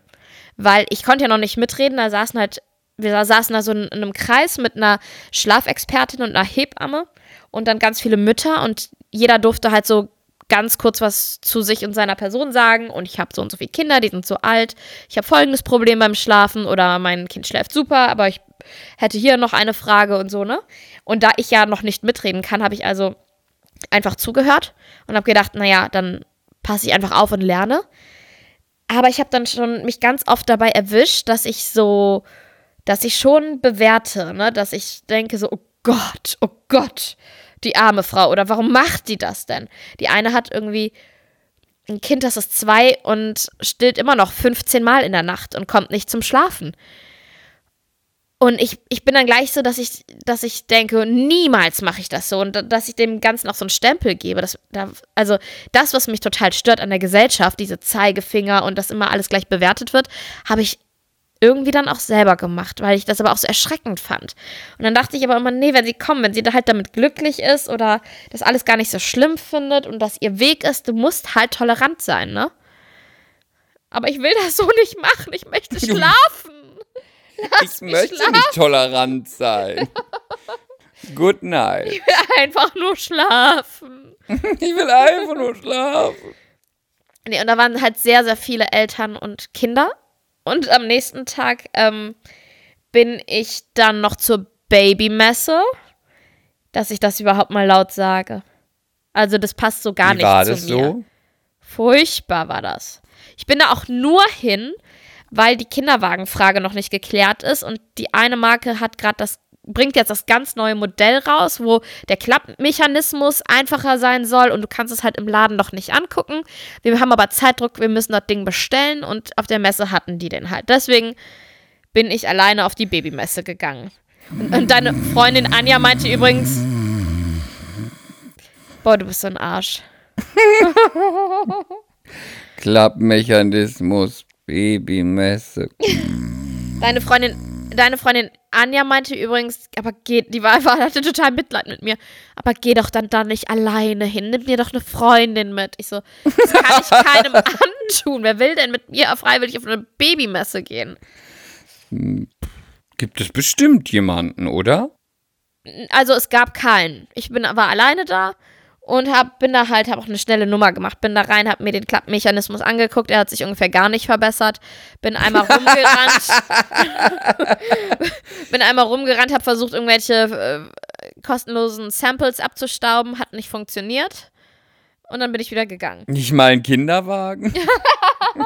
Weil ich konnte ja noch nicht mitreden, da saßen halt, wir saßen da so in, in einem Kreis mit einer Schlafexpertin und einer Hebamme und dann ganz viele Mütter und jeder durfte halt so ganz kurz was zu sich und seiner Person sagen und ich habe so und so viele Kinder, die sind so alt. Ich habe folgendes Problem beim Schlafen oder mein Kind schläft super, aber ich hätte hier noch eine Frage und so, ne? Und da ich ja noch nicht mitreden kann, habe ich also einfach zugehört und habe gedacht, naja, dann passe ich einfach auf und lerne. Aber ich habe dann schon mich ganz oft dabei erwischt, dass ich so, dass ich schon bewerte, ne? dass ich denke so, oh Gott, oh Gott, die arme Frau oder warum macht die das denn? Die eine hat irgendwie ein Kind, das ist zwei und stillt immer noch 15 Mal in der Nacht und kommt nicht zum Schlafen. Und ich, ich bin dann gleich so, dass ich, dass ich denke, niemals mache ich das so und da- dass ich dem Ganzen auch so einen Stempel gebe. Das, da, also das, was mich total stört an der Gesellschaft, diese Zeigefinger und dass immer alles gleich bewertet wird, habe ich irgendwie dann auch selber gemacht, weil ich das aber auch so erschreckend fand. Und dann dachte ich aber immer, nee, wenn sie kommen, wenn sie da halt damit glücklich ist oder das alles gar nicht so schlimm findet und das ihr Weg ist, du musst halt tolerant sein, ne? Aber ich will das so nicht machen. Ich möchte schlafen. ich möchte nicht tolerant sein. Good night. Ich will einfach nur schlafen. Ich will einfach nur schlafen. Nee, und da waren halt sehr, sehr viele Eltern und Kinder Und am nächsten Tag ähm, bin ich dann noch zur Babymesse, dass ich das überhaupt mal laut sage. Also das passt so gar Wie nicht war zu das mir. so? Furchtbar war das. Ich bin da auch nur hin, weil die Kinderwagenfrage noch nicht geklärt ist und die eine Marke hat gerade das bringt jetzt das ganz neue Modell raus, wo der Klappmechanismus einfacher sein soll und du kannst es halt im Laden noch nicht angucken. Wir haben aber Zeitdruck, wir müssen das Ding bestellen und auf der Messe hatten die den halt. Deswegen bin ich alleine auf die Babymesse gegangen. Und, und deine Freundin Anja meinte übrigens, boah, du bist so ein Arsch. Klappmechanismus, Babymesse. Deine Freundin, deine Freundin Anja meinte übrigens, aber geh, die war, war, hatte total Mitleid mit mir. Aber geh doch dann da nicht alleine hin. Nimm dir doch eine Freundin mit. Ich so, das kann ich keinem antun. Wer will denn mit mir freiwillig auf eine Babymesse gehen? Gibt es bestimmt jemanden, oder? Also es gab keinen. Ich bin war alleine da und hab, bin da halt, habe auch eine schnelle Nummer gemacht. Bin da rein, habe mir den Klappmechanismus angeguckt. Er hat sich ungefähr gar nicht verbessert. Bin einmal rumgerannt. bin einmal rumgerannt, habe versucht, irgendwelche äh, kostenlosen Samples abzustauben. Hat nicht funktioniert. Und dann bin ich wieder gegangen. Nicht mal ein Kinderwagen?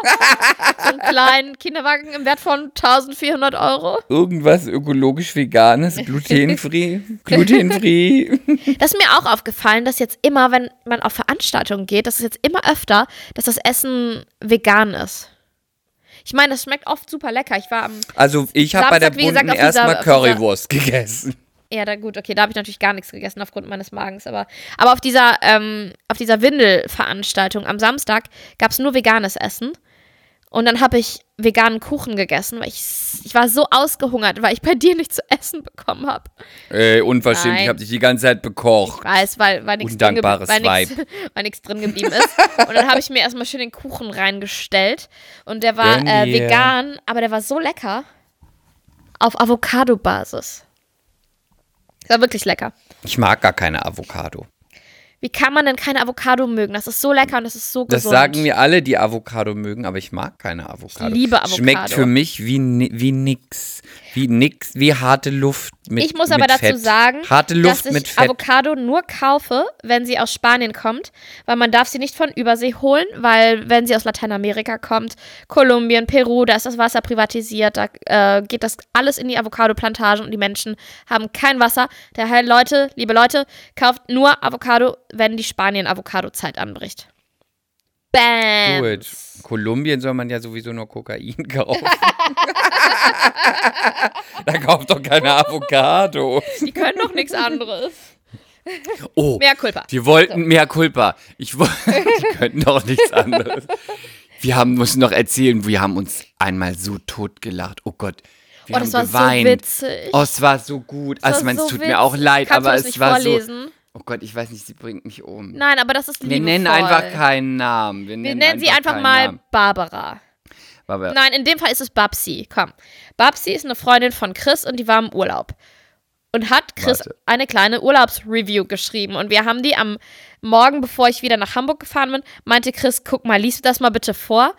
So einen kleinen Kinderwagen im Wert von 1400 Euro. Irgendwas ökologisch veganes, glutenfree? glutenfree? Das ist mir auch aufgefallen, dass jetzt immer, wenn man auf Veranstaltungen geht, das ist jetzt immer öfter, dass das Essen vegan ist. Ich meine, das schmeckt oft super lecker. Ich war am. Also ich habe bei der bunten erstmal Currywurst gegessen. Ja, da gut, okay, da habe ich natürlich gar nichts gegessen aufgrund meines Magens. Aber, aber auf dieser, ähm, auf dieser Windelveranstaltung am Samstag gab es nur veganes Essen. Und dann habe ich veganen Kuchen gegessen, weil ich, ich war so ausgehungert, weil ich bei dir nicht zu essen bekommen habe. Ey, unverschämt, ich habe dich die ganze Zeit bekocht. Ich weiß, weil, weil nichts drin, nix drin geblieben ist. Und dann habe ich mir erstmal schön den Kuchen reingestellt. Und der war äh, vegan, aber der war so lecker. Auf Avocado-Basis. Das war wirklich lecker. Ich mag gar keine Avocado. Wie kann man denn keine Avocado mögen? Das ist so lecker und das ist so Das gesund. sagen mir alle, die Avocado mögen, aber ich mag keine Avocado. liebe Avocado. Schmeckt für mich wie, wie nix. Wie nix, wie harte Luft mit ich muss aber dazu Fett. sagen, Harte Luft dass ich mit Fett. Avocado nur kaufe, wenn sie aus Spanien kommt, weil man darf sie nicht von Übersee holen, weil wenn sie aus Lateinamerika kommt, Kolumbien, Peru, da ist das Wasser privatisiert, da äh, geht das alles in die Avocado-Plantagen und die Menschen haben kein Wasser. Daher, Leute, liebe Leute, kauft nur Avocado, wenn die Spanien-Avocado-Zeit anbricht. Bam! Do it. Kolumbien soll man ja sowieso nur Kokain kaufen. da kauft doch keine Avocado. Die können doch nichts anderes. Oh, Mehr Culpa. die wollten mehr Culpa. Ich die könnten doch nichts anderes. Wir haben, müssen noch erzählen, wir haben uns einmal so tot gelacht. Oh Gott. Wir Oh, das haben war geweint. so witzig. Oh, es war so gut. Das Also, meine, es so tut mir auch witzig. leid, Kannst aber es nicht war vorlesen? so. Oh Gott, ich weiß nicht, sie bringt mich um. Nein, aber das ist Wir liebevoll. nennen einfach keinen Namen. Wir Wir nennen, nennen sie einfach mal Namen. Barbara. Aber Nein, in dem Fall ist es Babsi. Komm. Babsi ist eine Freundin von Chris und die war im Urlaub. Und hat Chris Warte. eine kleine Urlaubsreview geschrieben. Und wir haben die am Morgen, bevor ich wieder nach Hamburg gefahren bin, meinte Chris, guck mal, lies das mal bitte vor.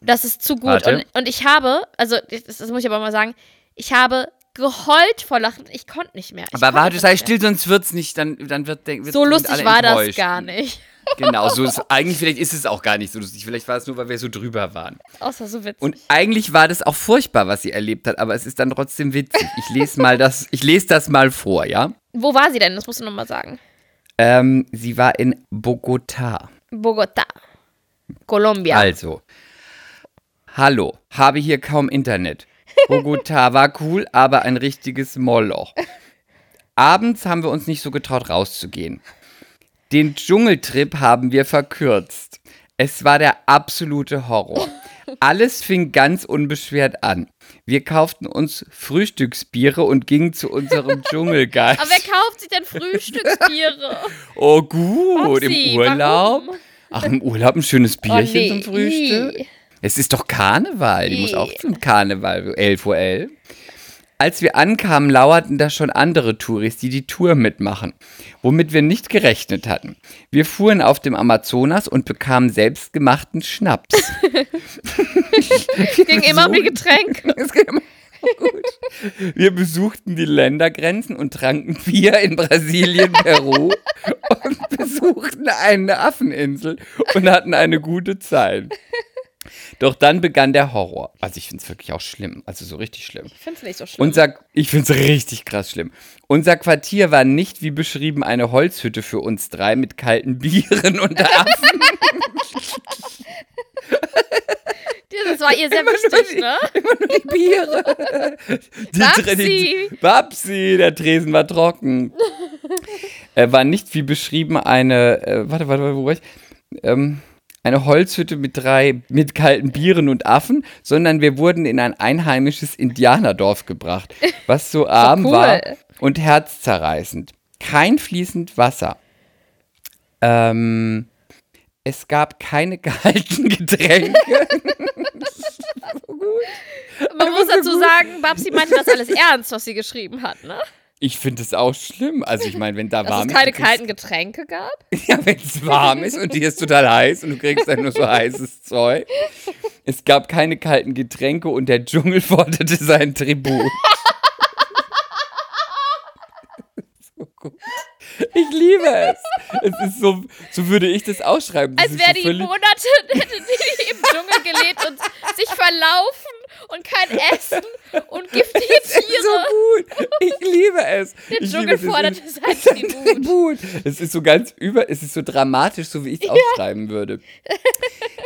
Das ist zu gut. Und, und ich habe, also das, das muss ich aber mal sagen, ich habe geheult vor Lachen. Ich konnte nicht mehr. Ich Aber warte, sei still, sonst wird's nicht, dann, dann wird, wird So lustig war das gar nicht. Genau, so ist, eigentlich vielleicht ist es auch gar nicht so lustig. Vielleicht war es nur, weil wir so drüber waren. Außer so witzig. Und eigentlich war das auch furchtbar, was sie erlebt hat, aber es ist dann trotzdem witzig. Ich lese mal das, ich lese das mal vor, ja? Wo war sie denn? Das musst du nochmal sagen. Ähm, sie war in Bogotá. Bogotá. Colombia. Also, hallo, habe hier kaum Internet. Bogotá war cool, aber ein richtiges Moloch. Abends haben wir uns nicht so getraut, rauszugehen. Den Dschungeltrip haben wir verkürzt. Es war der absolute Horror. Alles fing ganz unbeschwert an. Wir kauften uns Frühstücksbiere und gingen zu unserem Dschungelgeist. Aber wer kauft sich denn Frühstücksbiere? Oh gut, Babsi, im Urlaub. warum? Ach, im Urlaub ein schönes Bierchen Oh, nee. zum Frühstück. Es ist doch Karneval. Die muss auch Ih. zum Karneval. 11 Uhr 11. Als wir ankamen, lauerten da schon andere Touris, die die Tour mitmachen, womit wir nicht gerechnet hatten. Wir fuhren auf dem Amazonas und bekamen selbstgemachten Schnaps. Ging immer wie Getränk. Es geht immer gut. Wir besuchten die Ländergrenzen und tranken Bier in Brasilien, Peru und besuchten eine Affeninsel und hatten eine gute Zeit. Doch dann begann der Horror. Also ich finde es wirklich auch schlimm. Also so richtig schlimm. Ich finde es nicht so schlimm. Unser, ich finde es richtig krass schlimm. Unser Quartier war nicht wie beschrieben eine Holzhütte für uns drei mit kalten Bieren und Affen. das war ihr sehr wichtig, ne? Immer nur die Biere. Die Babsi. Die- Babsi, der Tresen war trocken. äh, war nicht wie beschrieben eine, äh, warte, warte, wo war ich? Ähm, eine Holzhütte mit drei, mit kalten Bieren und Affen, sondern wir wurden in ein einheimisches Indianerdorf gebracht, was so arm cool. war und herzzerreißend. Kein fließend Wasser. Ähm, es gab keine kalten Getränke. Man muss dazu sagen, Babsi meinte das alles ernst, was sie geschrieben hat, ne? Ich finde es auch schlimm. Also ich meine, wenn da Dass warm es keine ist, kriegst- kalten Getränke gab. Ja, wenn es warm ist und dir ist total heiß und du kriegst dann nur so heißes Zeug. Es gab keine kalten Getränke und der Dschungel forderte sein Tribut. so gut. Ich liebe es. Es ist so, so würde ich das ausschreiben. Das Als wäre so die Monate die im Dschungel gelebt und sich verlaufen und kein Essen und giftige Es ist Tiere. so gut. Ich liebe es. Der ich Dschungel liebe es. ein Tribut. Es ist so ganz über, es ist so dramatisch, so wie ich es aufschreiben würde.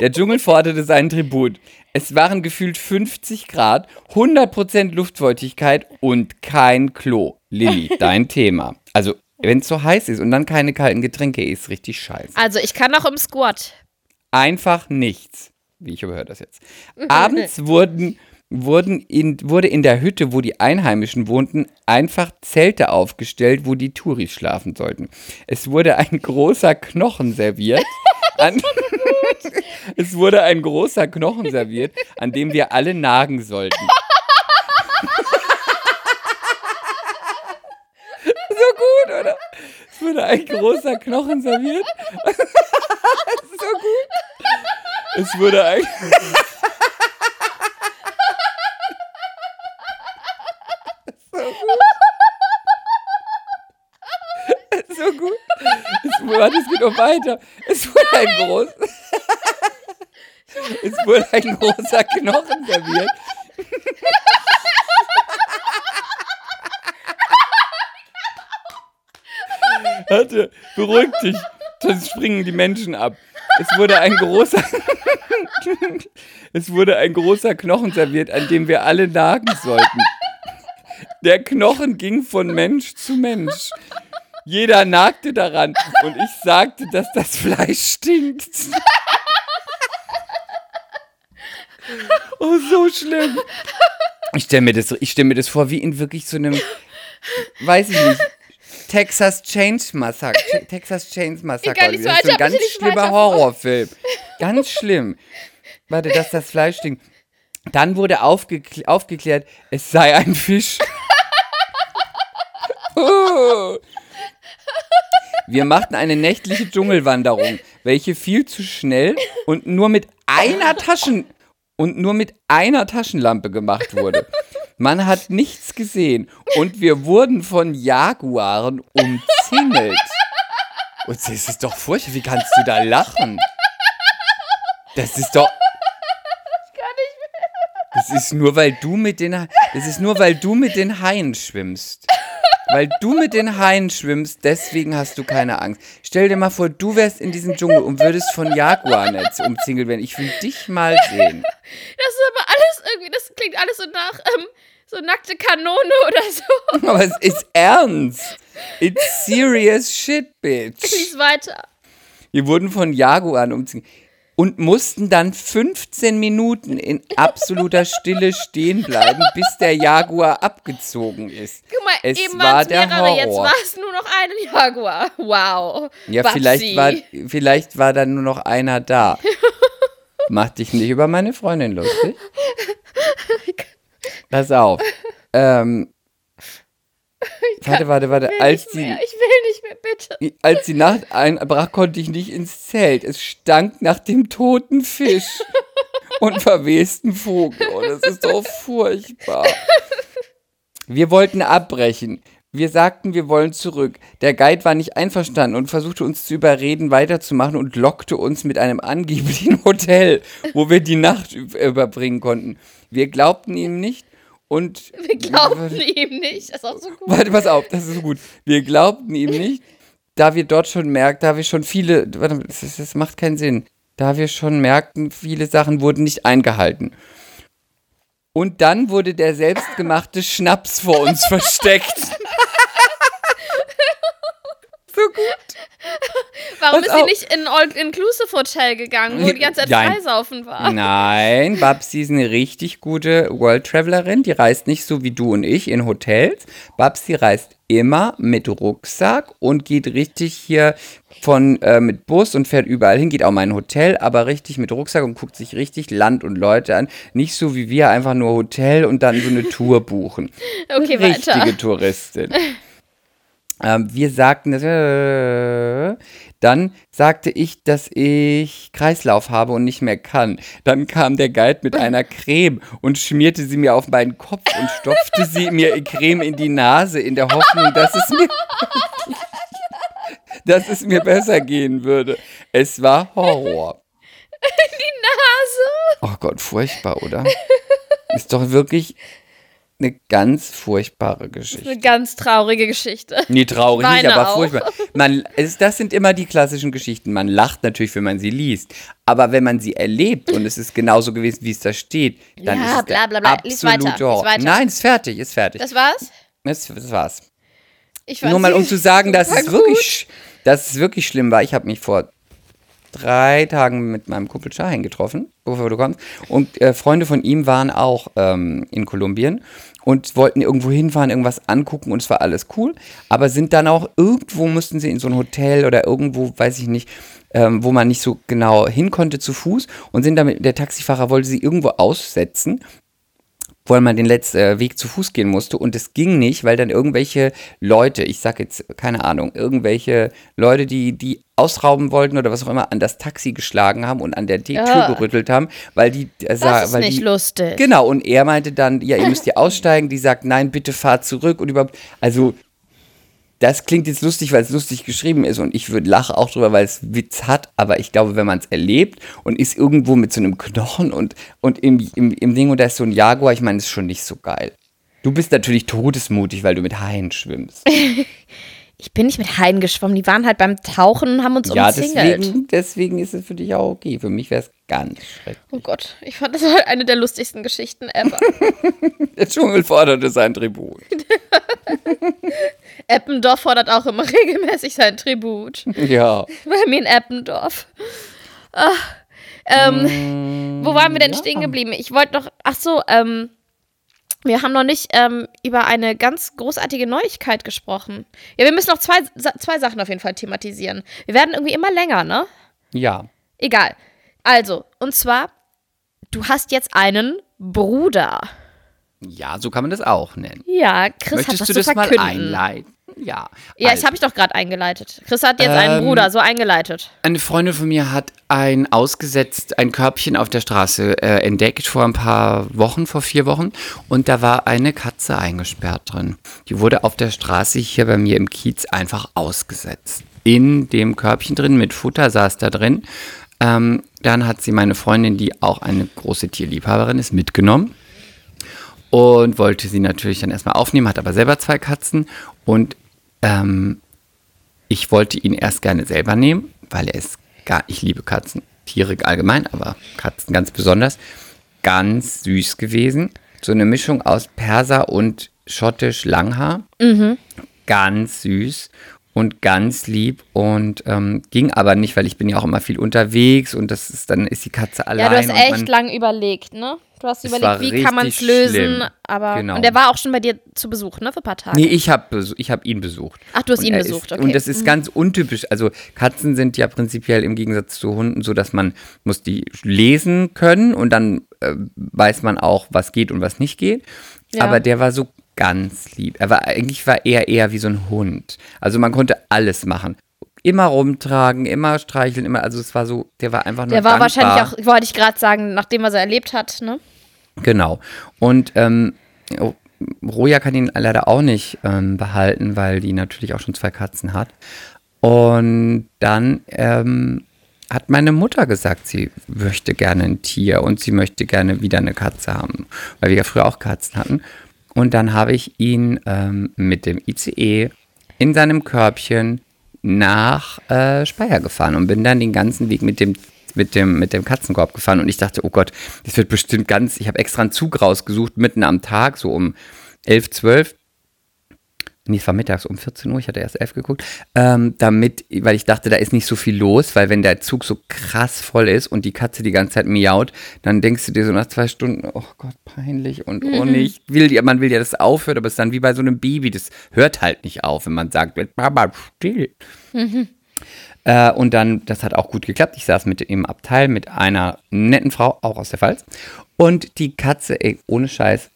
Der Dschungel forderte seinen Tribut. Es waren gefühlt 50 Grad, 100% Luftfeuchtigkeit und kein Klo. Lilly, dein Thema. Also, wenn es so heiß ist und dann keine kalten Getränke, ist richtig scheiße. Also ich kann noch im Squat. Einfach nichts. Wie ich überhöre das jetzt. Abends wurden, wurden in, wurde in der Hütte, wo die Einheimischen wohnten, einfach Zelte aufgestellt, wo die Touris schlafen sollten. Es wurde ein großer Knochen serviert. An, es wurde ein großer Knochen serviert, an dem wir alle nagen sollten. So gut, oder? Es wurde ein großer Knochen serviert. so gut. Es wurde ein. Gut. So gut. Es, warte, es geht noch weiter. Es wurde ein groß. es wurde ein großer Knochen serviert. Warte, beruhig dich, sonst springen die Menschen ab. Es wurde ein großer, es wurde ein großer Knochen serviert, an dem wir alle nagen sollten. Der Knochen ging von Mensch zu Mensch. Jeder nagte daran und ich sagte, dass das Fleisch stinkt. Oh, so schlimm. Ich stelle mir, das- ich stell mir das vor, wie in wirklich so einem, weiß ich nicht, Texas Chains Massacre. Texas Chains Massacre. Das ist so ein ganz schlimmer. Horrorfilm. Ganz schlimm. Warte, dass das Fleisch stinkt. Dann wurde aufgekl aufgeklärt, es sei ein Fisch. Oh. Wir machten eine nächtliche Dschungelwanderung, welche viel zu schnell und nur mit einer Taschen und nur mit einer Taschenlampe gemacht wurde. Man hat nichts gesehen und wir wurden von Jaguaren umzingelt. Und das ist doch furchtbar, wie kannst du da lachen? Das ist doch Das ist nur weil du mit den Das ist nur weil du mit den Haien schwimmst. Weil du mit den Haien schwimmst, deswegen hast du keine Angst. Stell dir mal vor, du wärst in diesem Dschungel und würdest von Jaguaren jetzt umzingelt werden. Ich will dich mal sehen. Das ist aber alles irgendwie, das klingt alles so nach ähm, so nackte Kanone oder so. Aber es ist ernst. It's serious shit, bitch. Lies weiter. Wir wurden von Jaguaren umzingelt und mussten dann 15 Minuten in absoluter Stille stehen bleiben, bis der Jaguar abgezogen ist. Guck mal, Es eben war der mehrere, jetzt Horror. war es nur noch ein Jaguar. Wow. Ja, Babsi. vielleicht war, vielleicht war dann nur noch einer da. Mach dich nicht über meine Freundin lustig. Pass auf. ähm, warte, warte, warte. Als die, mehr, ich will nicht mehr, bitte. als die Nacht einbrach, konnte ich nicht ins Zelt. Es stank nach dem toten Fisch und verwesten Vogel. Oh, das ist doch furchtbar. Wir wollten abbrechen. Wir sagten, wir wollen zurück. Der Guide war nicht einverstanden und versuchte uns zu überreden, weiterzumachen und lockte uns mit einem angeblichen Hotel, wo wir die Nacht üb- überbringen konnten. Wir glaubten ihm nicht und Wir glaubten ihm nicht. Das ist auch so gut. Warte, pass auf, das ist so gut. Wir glaubten ihm nicht, da wir dort schon merkten, da wir schon viele, warte, das, das macht keinen Sinn. Da wir schon merkten, viele Sachen wurden nicht eingehalten. Und dann wurde der selbstgemachte Schnaps vor uns versteckt. so gut. Warum Pass ist sie nicht in ein All-Inclusive-Hotel gegangen, wo die ganze Zeit Nein. Freisaufen war? Nein, Babsi ist eine richtig gute World Travelerin. Die reist nicht so wie du und ich in Hotels. Babsi reist immer mit Rucksack und geht richtig hier von äh, mit Bus und fährt überall hin, geht auch mal in ein Hotel, aber richtig mit Rucksack und guckt sich richtig Land und Leute an. Nicht so wie wir einfach nur Hotel und dann so eine Tour buchen. Okay, Richtige weiter. Touristin. ähm, wir sagten, dass, äh, dann sagte ich, dass ich Kreislauf habe und nicht mehr kann. Dann kam der Guide mit einer Creme und schmierte sie mir auf meinen Kopf und stopfte sie mir Creme in die Nase in der Hoffnung, dass es mir dass es mir besser gehen würde. Es war Horror. Nase. Oh Gott, furchtbar, oder? Ist doch wirklich eine ganz furchtbare Geschichte. Eine ganz traurige Geschichte. Nee, traurig nicht, aber auch. furchtbar. Man, es, das sind immer die klassischen Geschichten. Man lacht natürlich, wenn man sie liest. Aber wenn man sie erlebt und es ist genauso gewesen, wie es da steht, dann Ja, ist es bla, bla, bla. Weiter, absolute lies Horror. weiter. Nein, ist fertig, ist fertig. Das war's? Das, das war's. Nur mal, um zu sagen, dass es wirklich, dass es wirklich schlimm war. Ich habe mich vor drei Tagen mit meinem Kumpel Shahin getroffen, bevor du kommst. Und äh, Freunde von ihm waren auch ähm, in Kolumbien und wollten irgendwo hinfahren, irgendwas angucken und es war alles cool. Aber sind dann auch irgendwo, mussten sie in so ein Hotel oder irgendwo, weiß ich nicht, ähm, wo man nicht so genau hin konnte zu Fuß und sind damit, der Taxifahrer wollte sie irgendwo aussetzen wo man den letzten äh, Weg zu Fuß gehen musste und es ging nicht, weil dann irgendwelche Leute, ich sag jetzt keine Ahnung, irgendwelche Leute, die die ausrauben wollten oder was auch immer, an das Taxi geschlagen haben und an der Tür Ja. gerüttelt haben, weil die äh, sa- Das ist weil nicht die, lustig. Genau, und er meinte dann, ja, ihr müsst hier aussteigen. Die sagt, nein, bitte fahrt zurück und überhaupt. Also, das klingt jetzt lustig, weil es lustig geschrieben ist und ich würde lache auch drüber, weil es Witz hat, aber ich glaube, wenn man es erlebt und ist irgendwo mit so einem Knochen und, und im, im, im Ding und da ist so ein Jaguar, ich meine, das ist schon nicht so geil. Du bist natürlich todesmutig, weil du mit Haien schwimmst. Ich bin nicht mit Haien geschwommen. Die waren halt beim Tauchen und haben uns ja, umzingelt. deswegen, deswegen ist es für dich auch okay. Für mich wäre es ganz schrecklich. Oh Gott, ich fand das halt eine der lustigsten Geschichten ever. Der Dschungel forderte sein Tribut. Eppendorf fordert auch immer regelmäßig sein Tribut. Ja. Bei mir in Eppendorf. Ach, ähm, wo waren wir denn stehen geblieben? Ich wollte noch, ach so, ähm, wir haben noch nicht ähm, über eine ganz großartige Neuigkeit gesprochen. Ja, wir müssen noch zwei, zwei Sachen auf jeden Fall thematisieren. Wir werden irgendwie immer länger, ne? Ja. Egal. Also, und zwar, du hast jetzt einen Bruder. Ja, so kann man das auch nennen. Ja, Chris hat Möchtest was du zu das mal verkünden. einleiten? Ja. Ja, Also, das habe ich doch gerade eingeleitet. Chris hat jetzt einen Ähm, Bruder, so eingeleitet. Eine Freundin von mir hat ein ausgesetzt, ein Körbchen auf der Straße äh, entdeckt vor ein paar Wochen, vor vier Wochen. Und da war eine Katze eingesperrt drin. Die wurde auf der Straße hier bei mir im Kiez einfach ausgesetzt. In dem Körbchen drin, mit Futter saß da drin. Ähm, dann hat sie meine Freundin, die auch eine große Tierliebhaberin ist, mitgenommen und wollte sie natürlich dann erstmal aufnehmen, hat aber selber zwei Katzen und ähm, ich wollte ihn erst gerne selber nehmen, weil er ist gar, ich liebe Katzen, Tiere allgemein, aber Katzen ganz besonders, ganz süß gewesen. So eine Mischung aus Perser und schottisch Langhaar. Ganz süß und ganz lieb und ähm, ging aber nicht, weil ich bin ja auch immer viel unterwegs und das ist dann ist die Katze allein. Ja, du hast echt man, lang überlegt, ne? Du hast überlegt, wie kann man es lösen, schlimm. aber Genau. und der war auch schon bei dir zu Besuch, ne, für ein paar Tage. Nee, ich habe ich hab ihn besucht. Ach, du hast Und ihn er besucht, ist, okay. Mhm. Und das ist ganz untypisch. Also Katzen sind ja prinzipiell im Gegensatz zu Hunden so, dass man muss die lesen können und dann äh, weiß man auch, was geht und was nicht geht. Ja. Aber der war so ganz lieb. Er war, eigentlich war er eher wie so ein Hund. Also man konnte alles machen. Immer rumtragen, immer streicheln, immer, also es war so, der war einfach nur Der war dankbar. wahrscheinlich auch, wollte ich gerade sagen, nachdem was er erlebt hat, ne? Genau. Und ähm, Roja kann ihn leider auch nicht ähm, behalten, weil die natürlich auch schon zwei Katzen hat. Und dann ähm, hat meine Mutter gesagt, sie möchte gerne ein Tier und sie möchte gerne wieder eine Katze haben, weil wir ja früher auch Katzen hatten. Und dann habe ich ihn ähm, mit dem ICE in seinem Körbchen nach äh, Speyer gefahren und bin dann den ganzen Weg mit dem mit dem, mit dem Katzenkorb gefahren und ich dachte, oh Gott, das wird bestimmt ganz, ich habe extra einen Zug rausgesucht, mitten am Tag, so um 11, 12. Nee, es war mittags um 14 Uhr, ich hatte erst 11 geguckt, ähm, damit, weil ich dachte, da ist nicht so viel los, weil wenn der Zug so krass voll ist und die Katze die ganze Zeit miaut, dann denkst du dir so nach zwei Stunden, oh Gott, peinlich und oh nicht, will, man will ja, dass es aufhört, aber es ist dann wie bei so einem Baby, das hört halt nicht auf, wenn man sagt, Mama, still. Äh, und dann, das hat auch gut geklappt. Ich saß mit im Abteil mit einer netten Frau, auch aus der Pfalz. Und die Katze, ey, ohne Scheiß,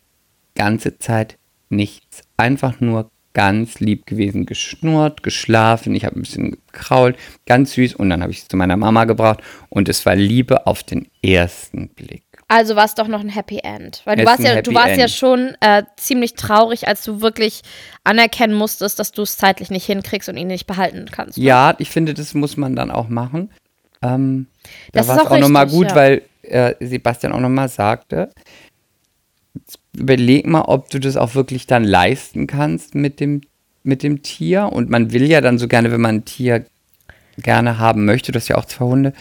ganze Zeit nichts. Einfach nur ganz lieb gewesen, geschnurrt, geschlafen. Ich habe ein bisschen gekrault, ganz süß. Und dann habe ich sie zu meiner Mama gebracht. Und es war Liebe auf den ersten Blick. Also war es doch noch ein Happy End. Weil du Es warst ja, du warst ja End. schon äh, ziemlich traurig, als du wirklich anerkennen musstest, dass du es zeitlich nicht hinkriegst und ihn nicht behalten kannst. ne? Ja, ich finde, das muss man dann auch machen. Ähm, da Das war es auch auch nochmal gut, ja. weil äh, Sebastian auch nochmal sagte, überleg mal, ob du das auch wirklich dann leisten kannst mit dem, mit dem Tier. Und man will ja dann so gerne, wenn man ein Tier gerne haben möchte, das ja auch zwei Hunde,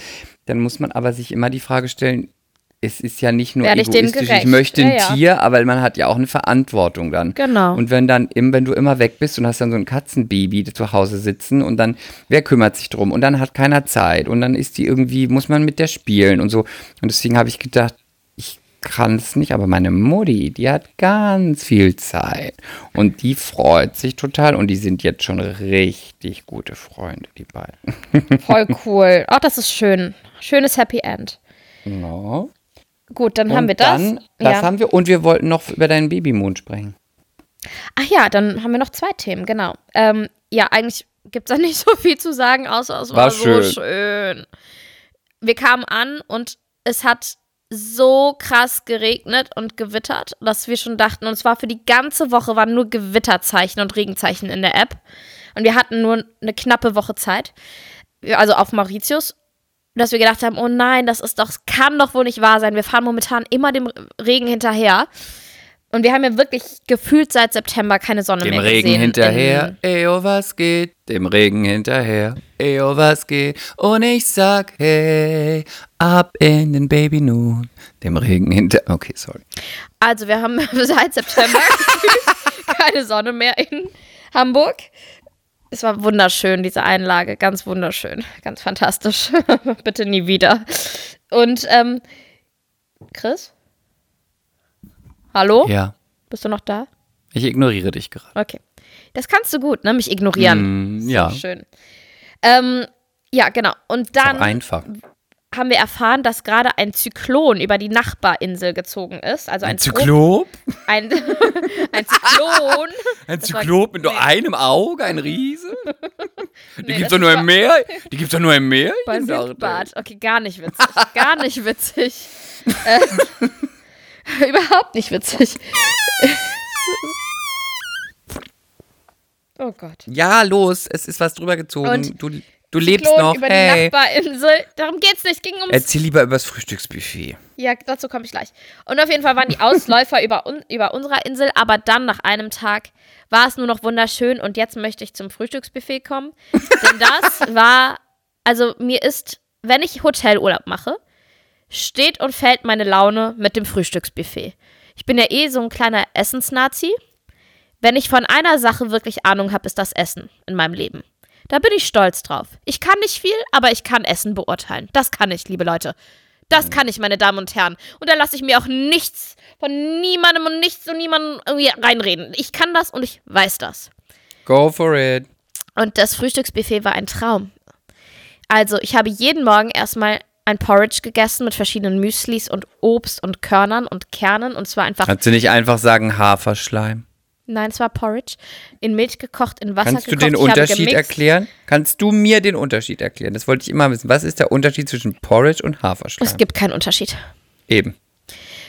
dann muss man aber sich immer die Frage stellen, es ist ja nicht nur Werde egoistisch, ich möchte ein Ja, ja. Tier, aber man hat ja auch eine Verantwortung dann. Genau. Und wenn dann, wenn du immer weg bist und hast dann so ein Katzenbaby zu Hause sitzen und dann, wer kümmert sich drum? Und dann hat keiner Zeit und dann ist die irgendwie, muss man mit der spielen und so. Und deswegen habe ich gedacht, ich kann es nicht, aber meine Mutti, die hat ganz viel Zeit und die freut sich total und die sind jetzt schon richtig gute Freunde, die beiden. Voll cool. Auch das ist schön. Schönes Happy End. Genau. Gut, dann Und haben wir das. Dann, das ja. haben wir und wir wollten noch über deinen Babymond sprechen. Ach ja, dann haben wir noch zwei Themen, genau. Ähm, ja, eigentlich gibt es da nicht so viel zu sagen, außer es war, War so schön. schön. Wir kamen an und es hat so krass geregnet und gewittert, dass wir schon dachten, und es war für die ganze Woche waren nur Gewitterzeichen und Regenzeichen in der App. Und wir hatten nur eine knappe Woche Zeit, also auf Mauritius, dass wir gedacht haben, oh nein, das ist doch, das kann doch wohl nicht wahr sein. Wir fahren momentan immer dem Regen hinterher. Und wir haben ja wirklich gefühlt seit September keine Sonne Dem mehr Regen gesehen. hinterher, eyo, was geht? Dem Regen hinterher, eyo, was geht? Und ich sag, hey, ab in den Baby nun. Dem Regen hinter. Okay, sorry. Also wir haben seit September keine Sonne mehr in Hamburg. Es war wunderschön, diese Einlage. Ganz wunderschön. Ganz fantastisch. Bitte nie wieder. Und, ähm, Chris? Hallo? Ja, Bist du noch da? ich ignoriere dich gerade. Okay. Das kannst du gut, ne? Mich ignorieren. Mm, ja, Schön. Ähm, ja, genau. Und dann einfach. Haben wir erfahren, dass gerade ein Zyklon über die Nachbarinsel gezogen ist. Also ein, Ein Zyklop? Ein, ein Zyklon. Ein Das Zyklop mit nur nee. einem Auge, ein Riese? Die Nee, gibt's das doch nur im Meer? Die gibt's doch nur im Meer? Bei. Südbad. Okay, gar nicht witzig. Gar nicht witzig. äh, überhaupt nicht witzig. oh Gott. Ja, los, es ist was drüber gezogen. Und du, du lebst noch. über die Hey. Nachbarinsel. Darum geht's nicht. Ging ums Erzähl lieber über das Frühstücksbuffet. Ja, dazu komme ich gleich. Und auf jeden Fall waren die Ausläufer über, un über unserer Insel, aber dann nach einem Tag war es nur noch wunderschön und jetzt möchte ich zum Frühstücksbuffet kommen. Denn das war, also mir ist, wenn ich Hotelurlaub mache, steht und fällt meine Laune mit dem Frühstücksbuffet. Ich bin ja eh so ein kleiner Essensnazi. Wenn ich von einer Sache wirklich Ahnung habe, ist das Essen in meinem Leben. Da bin ich stolz drauf. Ich kann nicht viel, aber ich kann Essen beurteilen. Das kann ich, liebe Leute. Das kann ich, meine Damen und Herren. Und da lasse ich mir auch nichts von niemandem und nichts und niemandem irgendwie reinreden. Ich kann das und ich weiß das. Go for it. Und das Frühstücksbuffet war ein Traum. Also, ich habe jeden Morgen erstmal ein Porridge gegessen mit verschiedenen Müslis und Obst und Körnern und Kernen. Und zwar einfach Kannst du nicht einfach sagen Haferschleim? Nein, es war Porridge. In Milch gekocht, in Wasser Kannst du gekocht. den ich habe Unterschied erklären? Kannst du mir den Unterschied erklären? Das wollte ich immer wissen. Was ist der Unterschied zwischen Porridge und Haferschleim? Es gibt keinen Unterschied. Eben.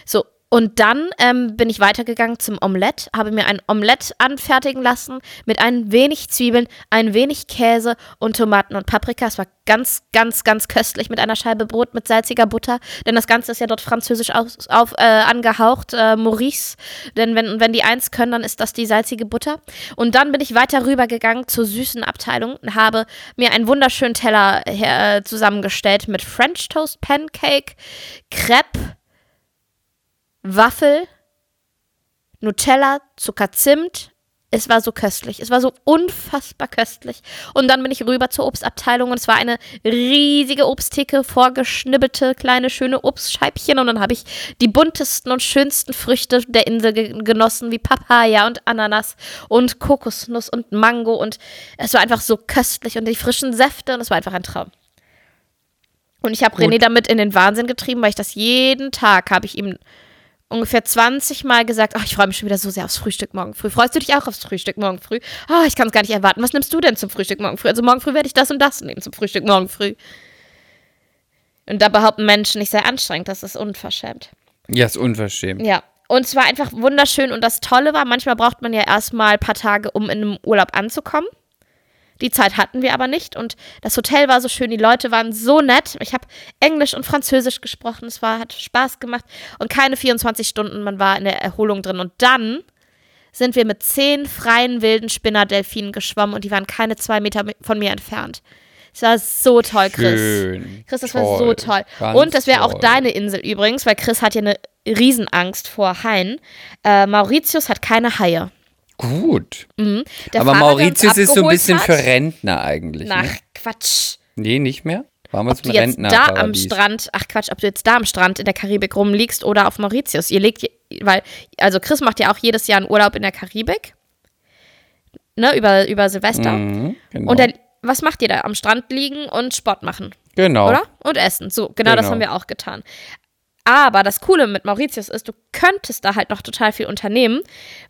So, und dann ähm, bin ich weitergegangen zum Omelett, habe mir ein Omelett anfertigen lassen mit ein wenig Zwiebeln, ein wenig Käse und Tomaten und Paprika. Es war ganz, ganz, ganz köstlich mit einer Scheibe Brot mit salziger Butter, denn das Ganze ist ja dort französisch aus, auf, äh, angehaucht, äh, Maurice. Denn wenn, wenn die eins können, dann ist das die salzige Butter. Und dann bin ich weiter rübergegangen zur süßen Abteilung und habe mir einen wunderschönen Teller äh, zusammengestellt mit French Toast Pancake, Crepe, Waffel, Nutella, Zucker, Zimt. Es war so köstlich. Es war so unfassbar köstlich. Und dann bin ich rüber zur Obstabteilung und es war eine riesige Obsttheke, vorgeschnibbelte kleine schöne Obstscheibchen. Und dann habe ich die buntesten und schönsten Früchte der Insel ge genossen, wie Papaya und Ananas und Kokosnuss und Mango. Und es war einfach so köstlich und die frischen Säfte und es war einfach ein Traum. Und ich habe René damit in den Wahnsinn getrieben, weil ich das jeden Tag habe ich ihm ungefähr 20 Mal gesagt, ach, ich freue mich schon wieder so sehr aufs Frühstück morgen früh. Freust du dich auch aufs Frühstück morgen früh? Ah, ich kann es gar nicht erwarten. Was nimmst du denn zum Frühstück morgen früh? Also morgen früh werde ich das und das nehmen zum Frühstück morgen früh. Und da behaupten Menschen, ich sei anstrengend. Das ist unverschämt. Ja, ist unverschämt. Ja. Und es war einfach wunderschön. Und das Tolle war, manchmal braucht man ja erstmal ein paar Tage, um in einem Urlaub anzukommen. Die Zeit hatten wir aber nicht und das Hotel war so schön, die Leute waren so nett. Ich habe Englisch und Französisch gesprochen, es war, hat Spaß gemacht und keine 24 Stunden, man war in der Erholung drin. Und dann sind wir mit zehn freien wilden Spinnerdelfinen geschwommen und die waren keine zwei Meter von mir entfernt. Es war so toll, Chris. Schön. Chris, das war so toll. Und das wäre auch toll. deine Insel übrigens, weil Chris hat ja eine Riesenangst vor Haien. Äh, Mauritius hat keine Haie. Gut. Mhm. Aber Fahrer, Mauritius ist so ein bisschen hat, für Rentner eigentlich. Nach Ne? Quatsch. Nee, nicht mehr? Waren wir Ob du jetzt da am? Strand, ach Quatsch, ob du jetzt da am Strand in der Karibik rumliegst oder auf Mauritius. Ihr legt, weil, also Chris macht ja auch jedes Jahr einen Urlaub in der Karibik. Ne, über, über Silvester. Mhm, genau. Und dann, was macht ihr da? Am Strand liegen und Sport machen, genau. oder? Und essen. So, genau, das Genau. haben wir auch getan. Aber das Coole mit Mauritius ist, du könntest da halt noch total viel unternehmen,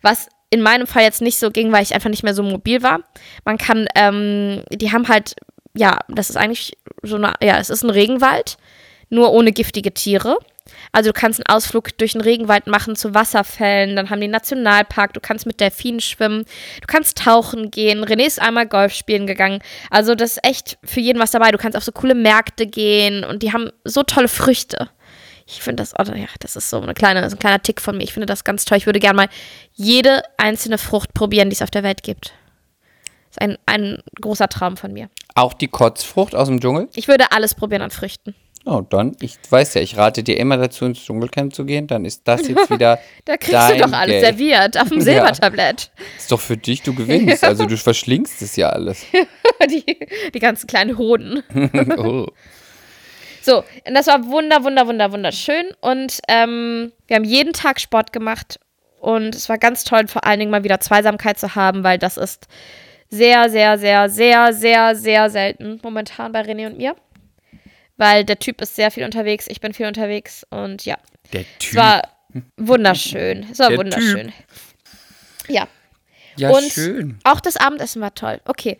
was in meinem Fall jetzt nicht so ging, weil ich einfach nicht mehr so mobil war. Man kann, ähm, die haben halt, ja, das ist eigentlich so eine, ja, es ist ein Regenwald, nur ohne giftige Tiere. Also du kannst einen Ausflug durch den Regenwald machen zu Wasserfällen, dann haben die einen Nationalpark, du kannst mit Delfinen schwimmen, du kannst tauchen gehen. René ist einmal Golf spielen gegangen. Also das ist echt für jeden was dabei. Du kannst auf so coole Märkte gehen und die haben so tolle Früchte. Ich finde das, oh, ja, das ist so eine kleine, so ein kleiner Tick von mir. Ich finde das ganz toll. Ich würde gerne mal jede einzelne Frucht probieren, die es auf der Welt gibt. Das ist ein, ein großer Traum von mir. Auch die Kotzfrucht aus dem Dschungel? Ich würde alles probieren an Früchten. Oh, dann, ich weiß ja, ich rate dir immer dazu, ins Dschungelcamp zu gehen. Dann ist das jetzt wieder. Da kriegst dein du doch alles Geld. serviert auf dem Ja. Silbertablett. Ist doch für dich, du gewinnst. Also du verschlingst es ja alles. Die, die ganzen kleinen Hoden. oh. So, und das war wunder, wunder, wunder, wunderschön. Und ähm, wir haben jeden Tag Sport gemacht. Und es war ganz toll, vor allen Dingen mal wieder Zweisamkeit zu haben, weil das ist sehr, sehr, sehr, sehr, sehr, sehr selten momentan bei René und mir. Weil der Typ ist sehr viel unterwegs, ich bin viel unterwegs und ja, Der es Typ. war wunderschön. Es war Der wunderschön. Ja, ja, und schön. auch das Abendessen war toll. Okay,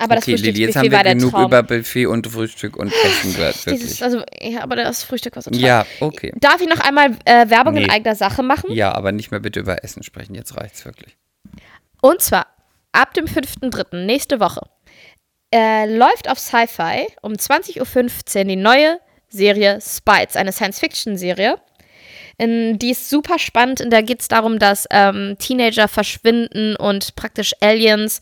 aber das Okay, jetzt Frühstücksbuffet haben wir genug Traum. über Buffet und Frühstück und Essen gehört, Dieses, also, ja, aber das Frühstück war so toll. Ja, okay. Darf ich noch einmal äh, Werbung in Nee. eigener Sache machen? Ja, aber nicht mehr bitte über Essen sprechen, jetzt reicht's wirklich. Und zwar ab dem 5.3. nächste Woche äh, läuft auf Sci-Fi um 20.15 Uhr die neue Serie Spites, eine Science-Fiction-Serie. In, die ist super spannend. Und da geht es darum, dass ähm, Teenager verschwinden und praktisch Aliens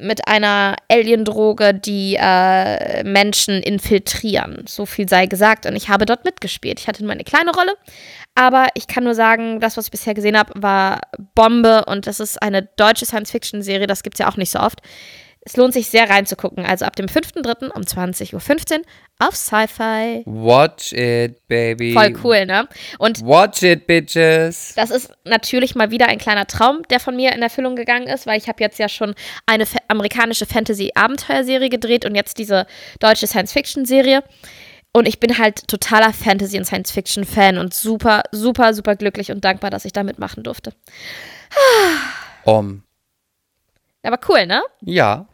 mit einer Aliendroge die äh, Menschen infiltrieren. So viel sei gesagt. Und ich habe dort mitgespielt. Ich hatte nur eine kleine Rolle. Aber ich kann nur sagen, das, was ich bisher gesehen habe, war Bombe. Und das ist eine deutsche Science-Fiction-Serie. Das gibt es ja auch nicht so oft. Es lohnt sich sehr reinzugucken. Also ab dem 5.3. um 20.15 Uhr auf Sci-Fi. Watch it, baby. Voll cool, ne? Und Watch it, bitches. das ist natürlich mal wieder ein kleiner Traum, der von mir in Erfüllung gegangen ist, weil ich habe jetzt ja schon eine amerikanische Fantasy-Abenteuerserie gedreht und jetzt diese deutsche Science-Fiction-Serie. Und ich bin halt totaler Fantasy- und Science-Fiction-Fan und super, super, super glücklich und dankbar, dass ich da mitmachen durfte. Um, Aber cool, ne? ja,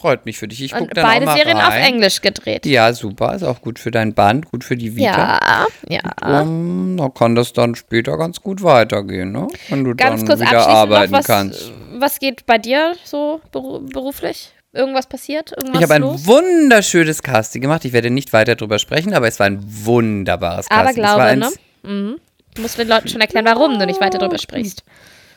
freut mich für dich. Ich gucke Und dann beide auch mal Serien rein. auf Englisch gedreht. Ja, super. Ist auch gut für dein Band, gut für die Vita. Ja, ja. Um, da kann das dann später ganz gut weitergehen, ne? Wenn du Ganz dann wieder arbeiten was, kannst. was geht bei dir so beru beruflich? Irgendwas passiert? Irgendwas Ich habe ein los? wunderschönes Casting gemacht. Ich werde nicht weiter drüber sprechen, aber es war ein wunderbares Aber Casting. war glaube, ne? Mhm. Du musst den Leuten schon erklären, warum du nicht weiter drüber sprichst.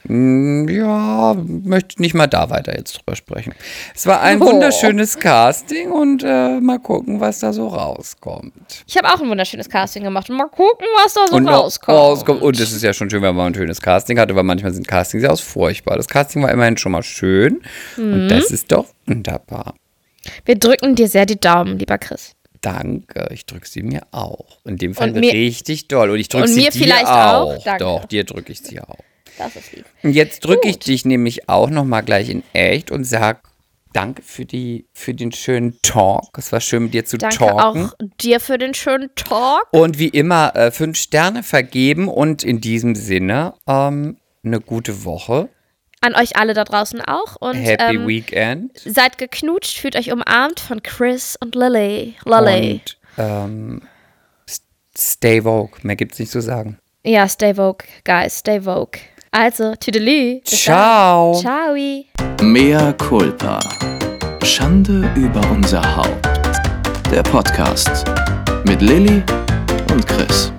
Mm, Ja, möchte nicht mal da weiter jetzt drüber sprechen. Es war ein Oh. wunderschönes Casting und äh, mal gucken, was da so rauskommt. Ich habe auch ein wunderschönes Casting gemacht. Und mal gucken, was da so und rauskommt. rauskommt. Und es ist ja schon schön, wenn man ein schönes Casting hat, aber manchmal sind Castings ja aus furchtbar. Das Casting war immerhin schon mal schön und das Mhm. ist doch wunderbar. Wir drücken dir sehr die Daumen, lieber Chris. Danke, ich drücke sie mir auch. In dem Fall mir- richtig doll. Und ich drücke sie mir dir vielleicht auch. auch. Danke. Doch, dir drücke ich sie auch. Das ist lieb. Und jetzt drücke ich dich nämlich auch noch mal gleich in echt und sag Danke für, die, für den schönen Talk. Es war schön, mit dir zu Danke talken. auch dir für den schönen Talk. Und wie immer, äh, fünf Sterne vergeben und in diesem Sinne ähm, eine gute Woche. An euch alle da draußen auch. Und Happy ähm, Weekend. seid geknutscht, fühlt euch umarmt von Chris und Lily. Lily. Und ähm, stay woke. Mehr gibt's nicht zu sagen. Ja, stay woke, guys, stay woke. Also, tüdelü. Ciao. Dann. Ciao. Mea culpa. Schande über unser Haupt. Der Podcast mit Lilly und Chris.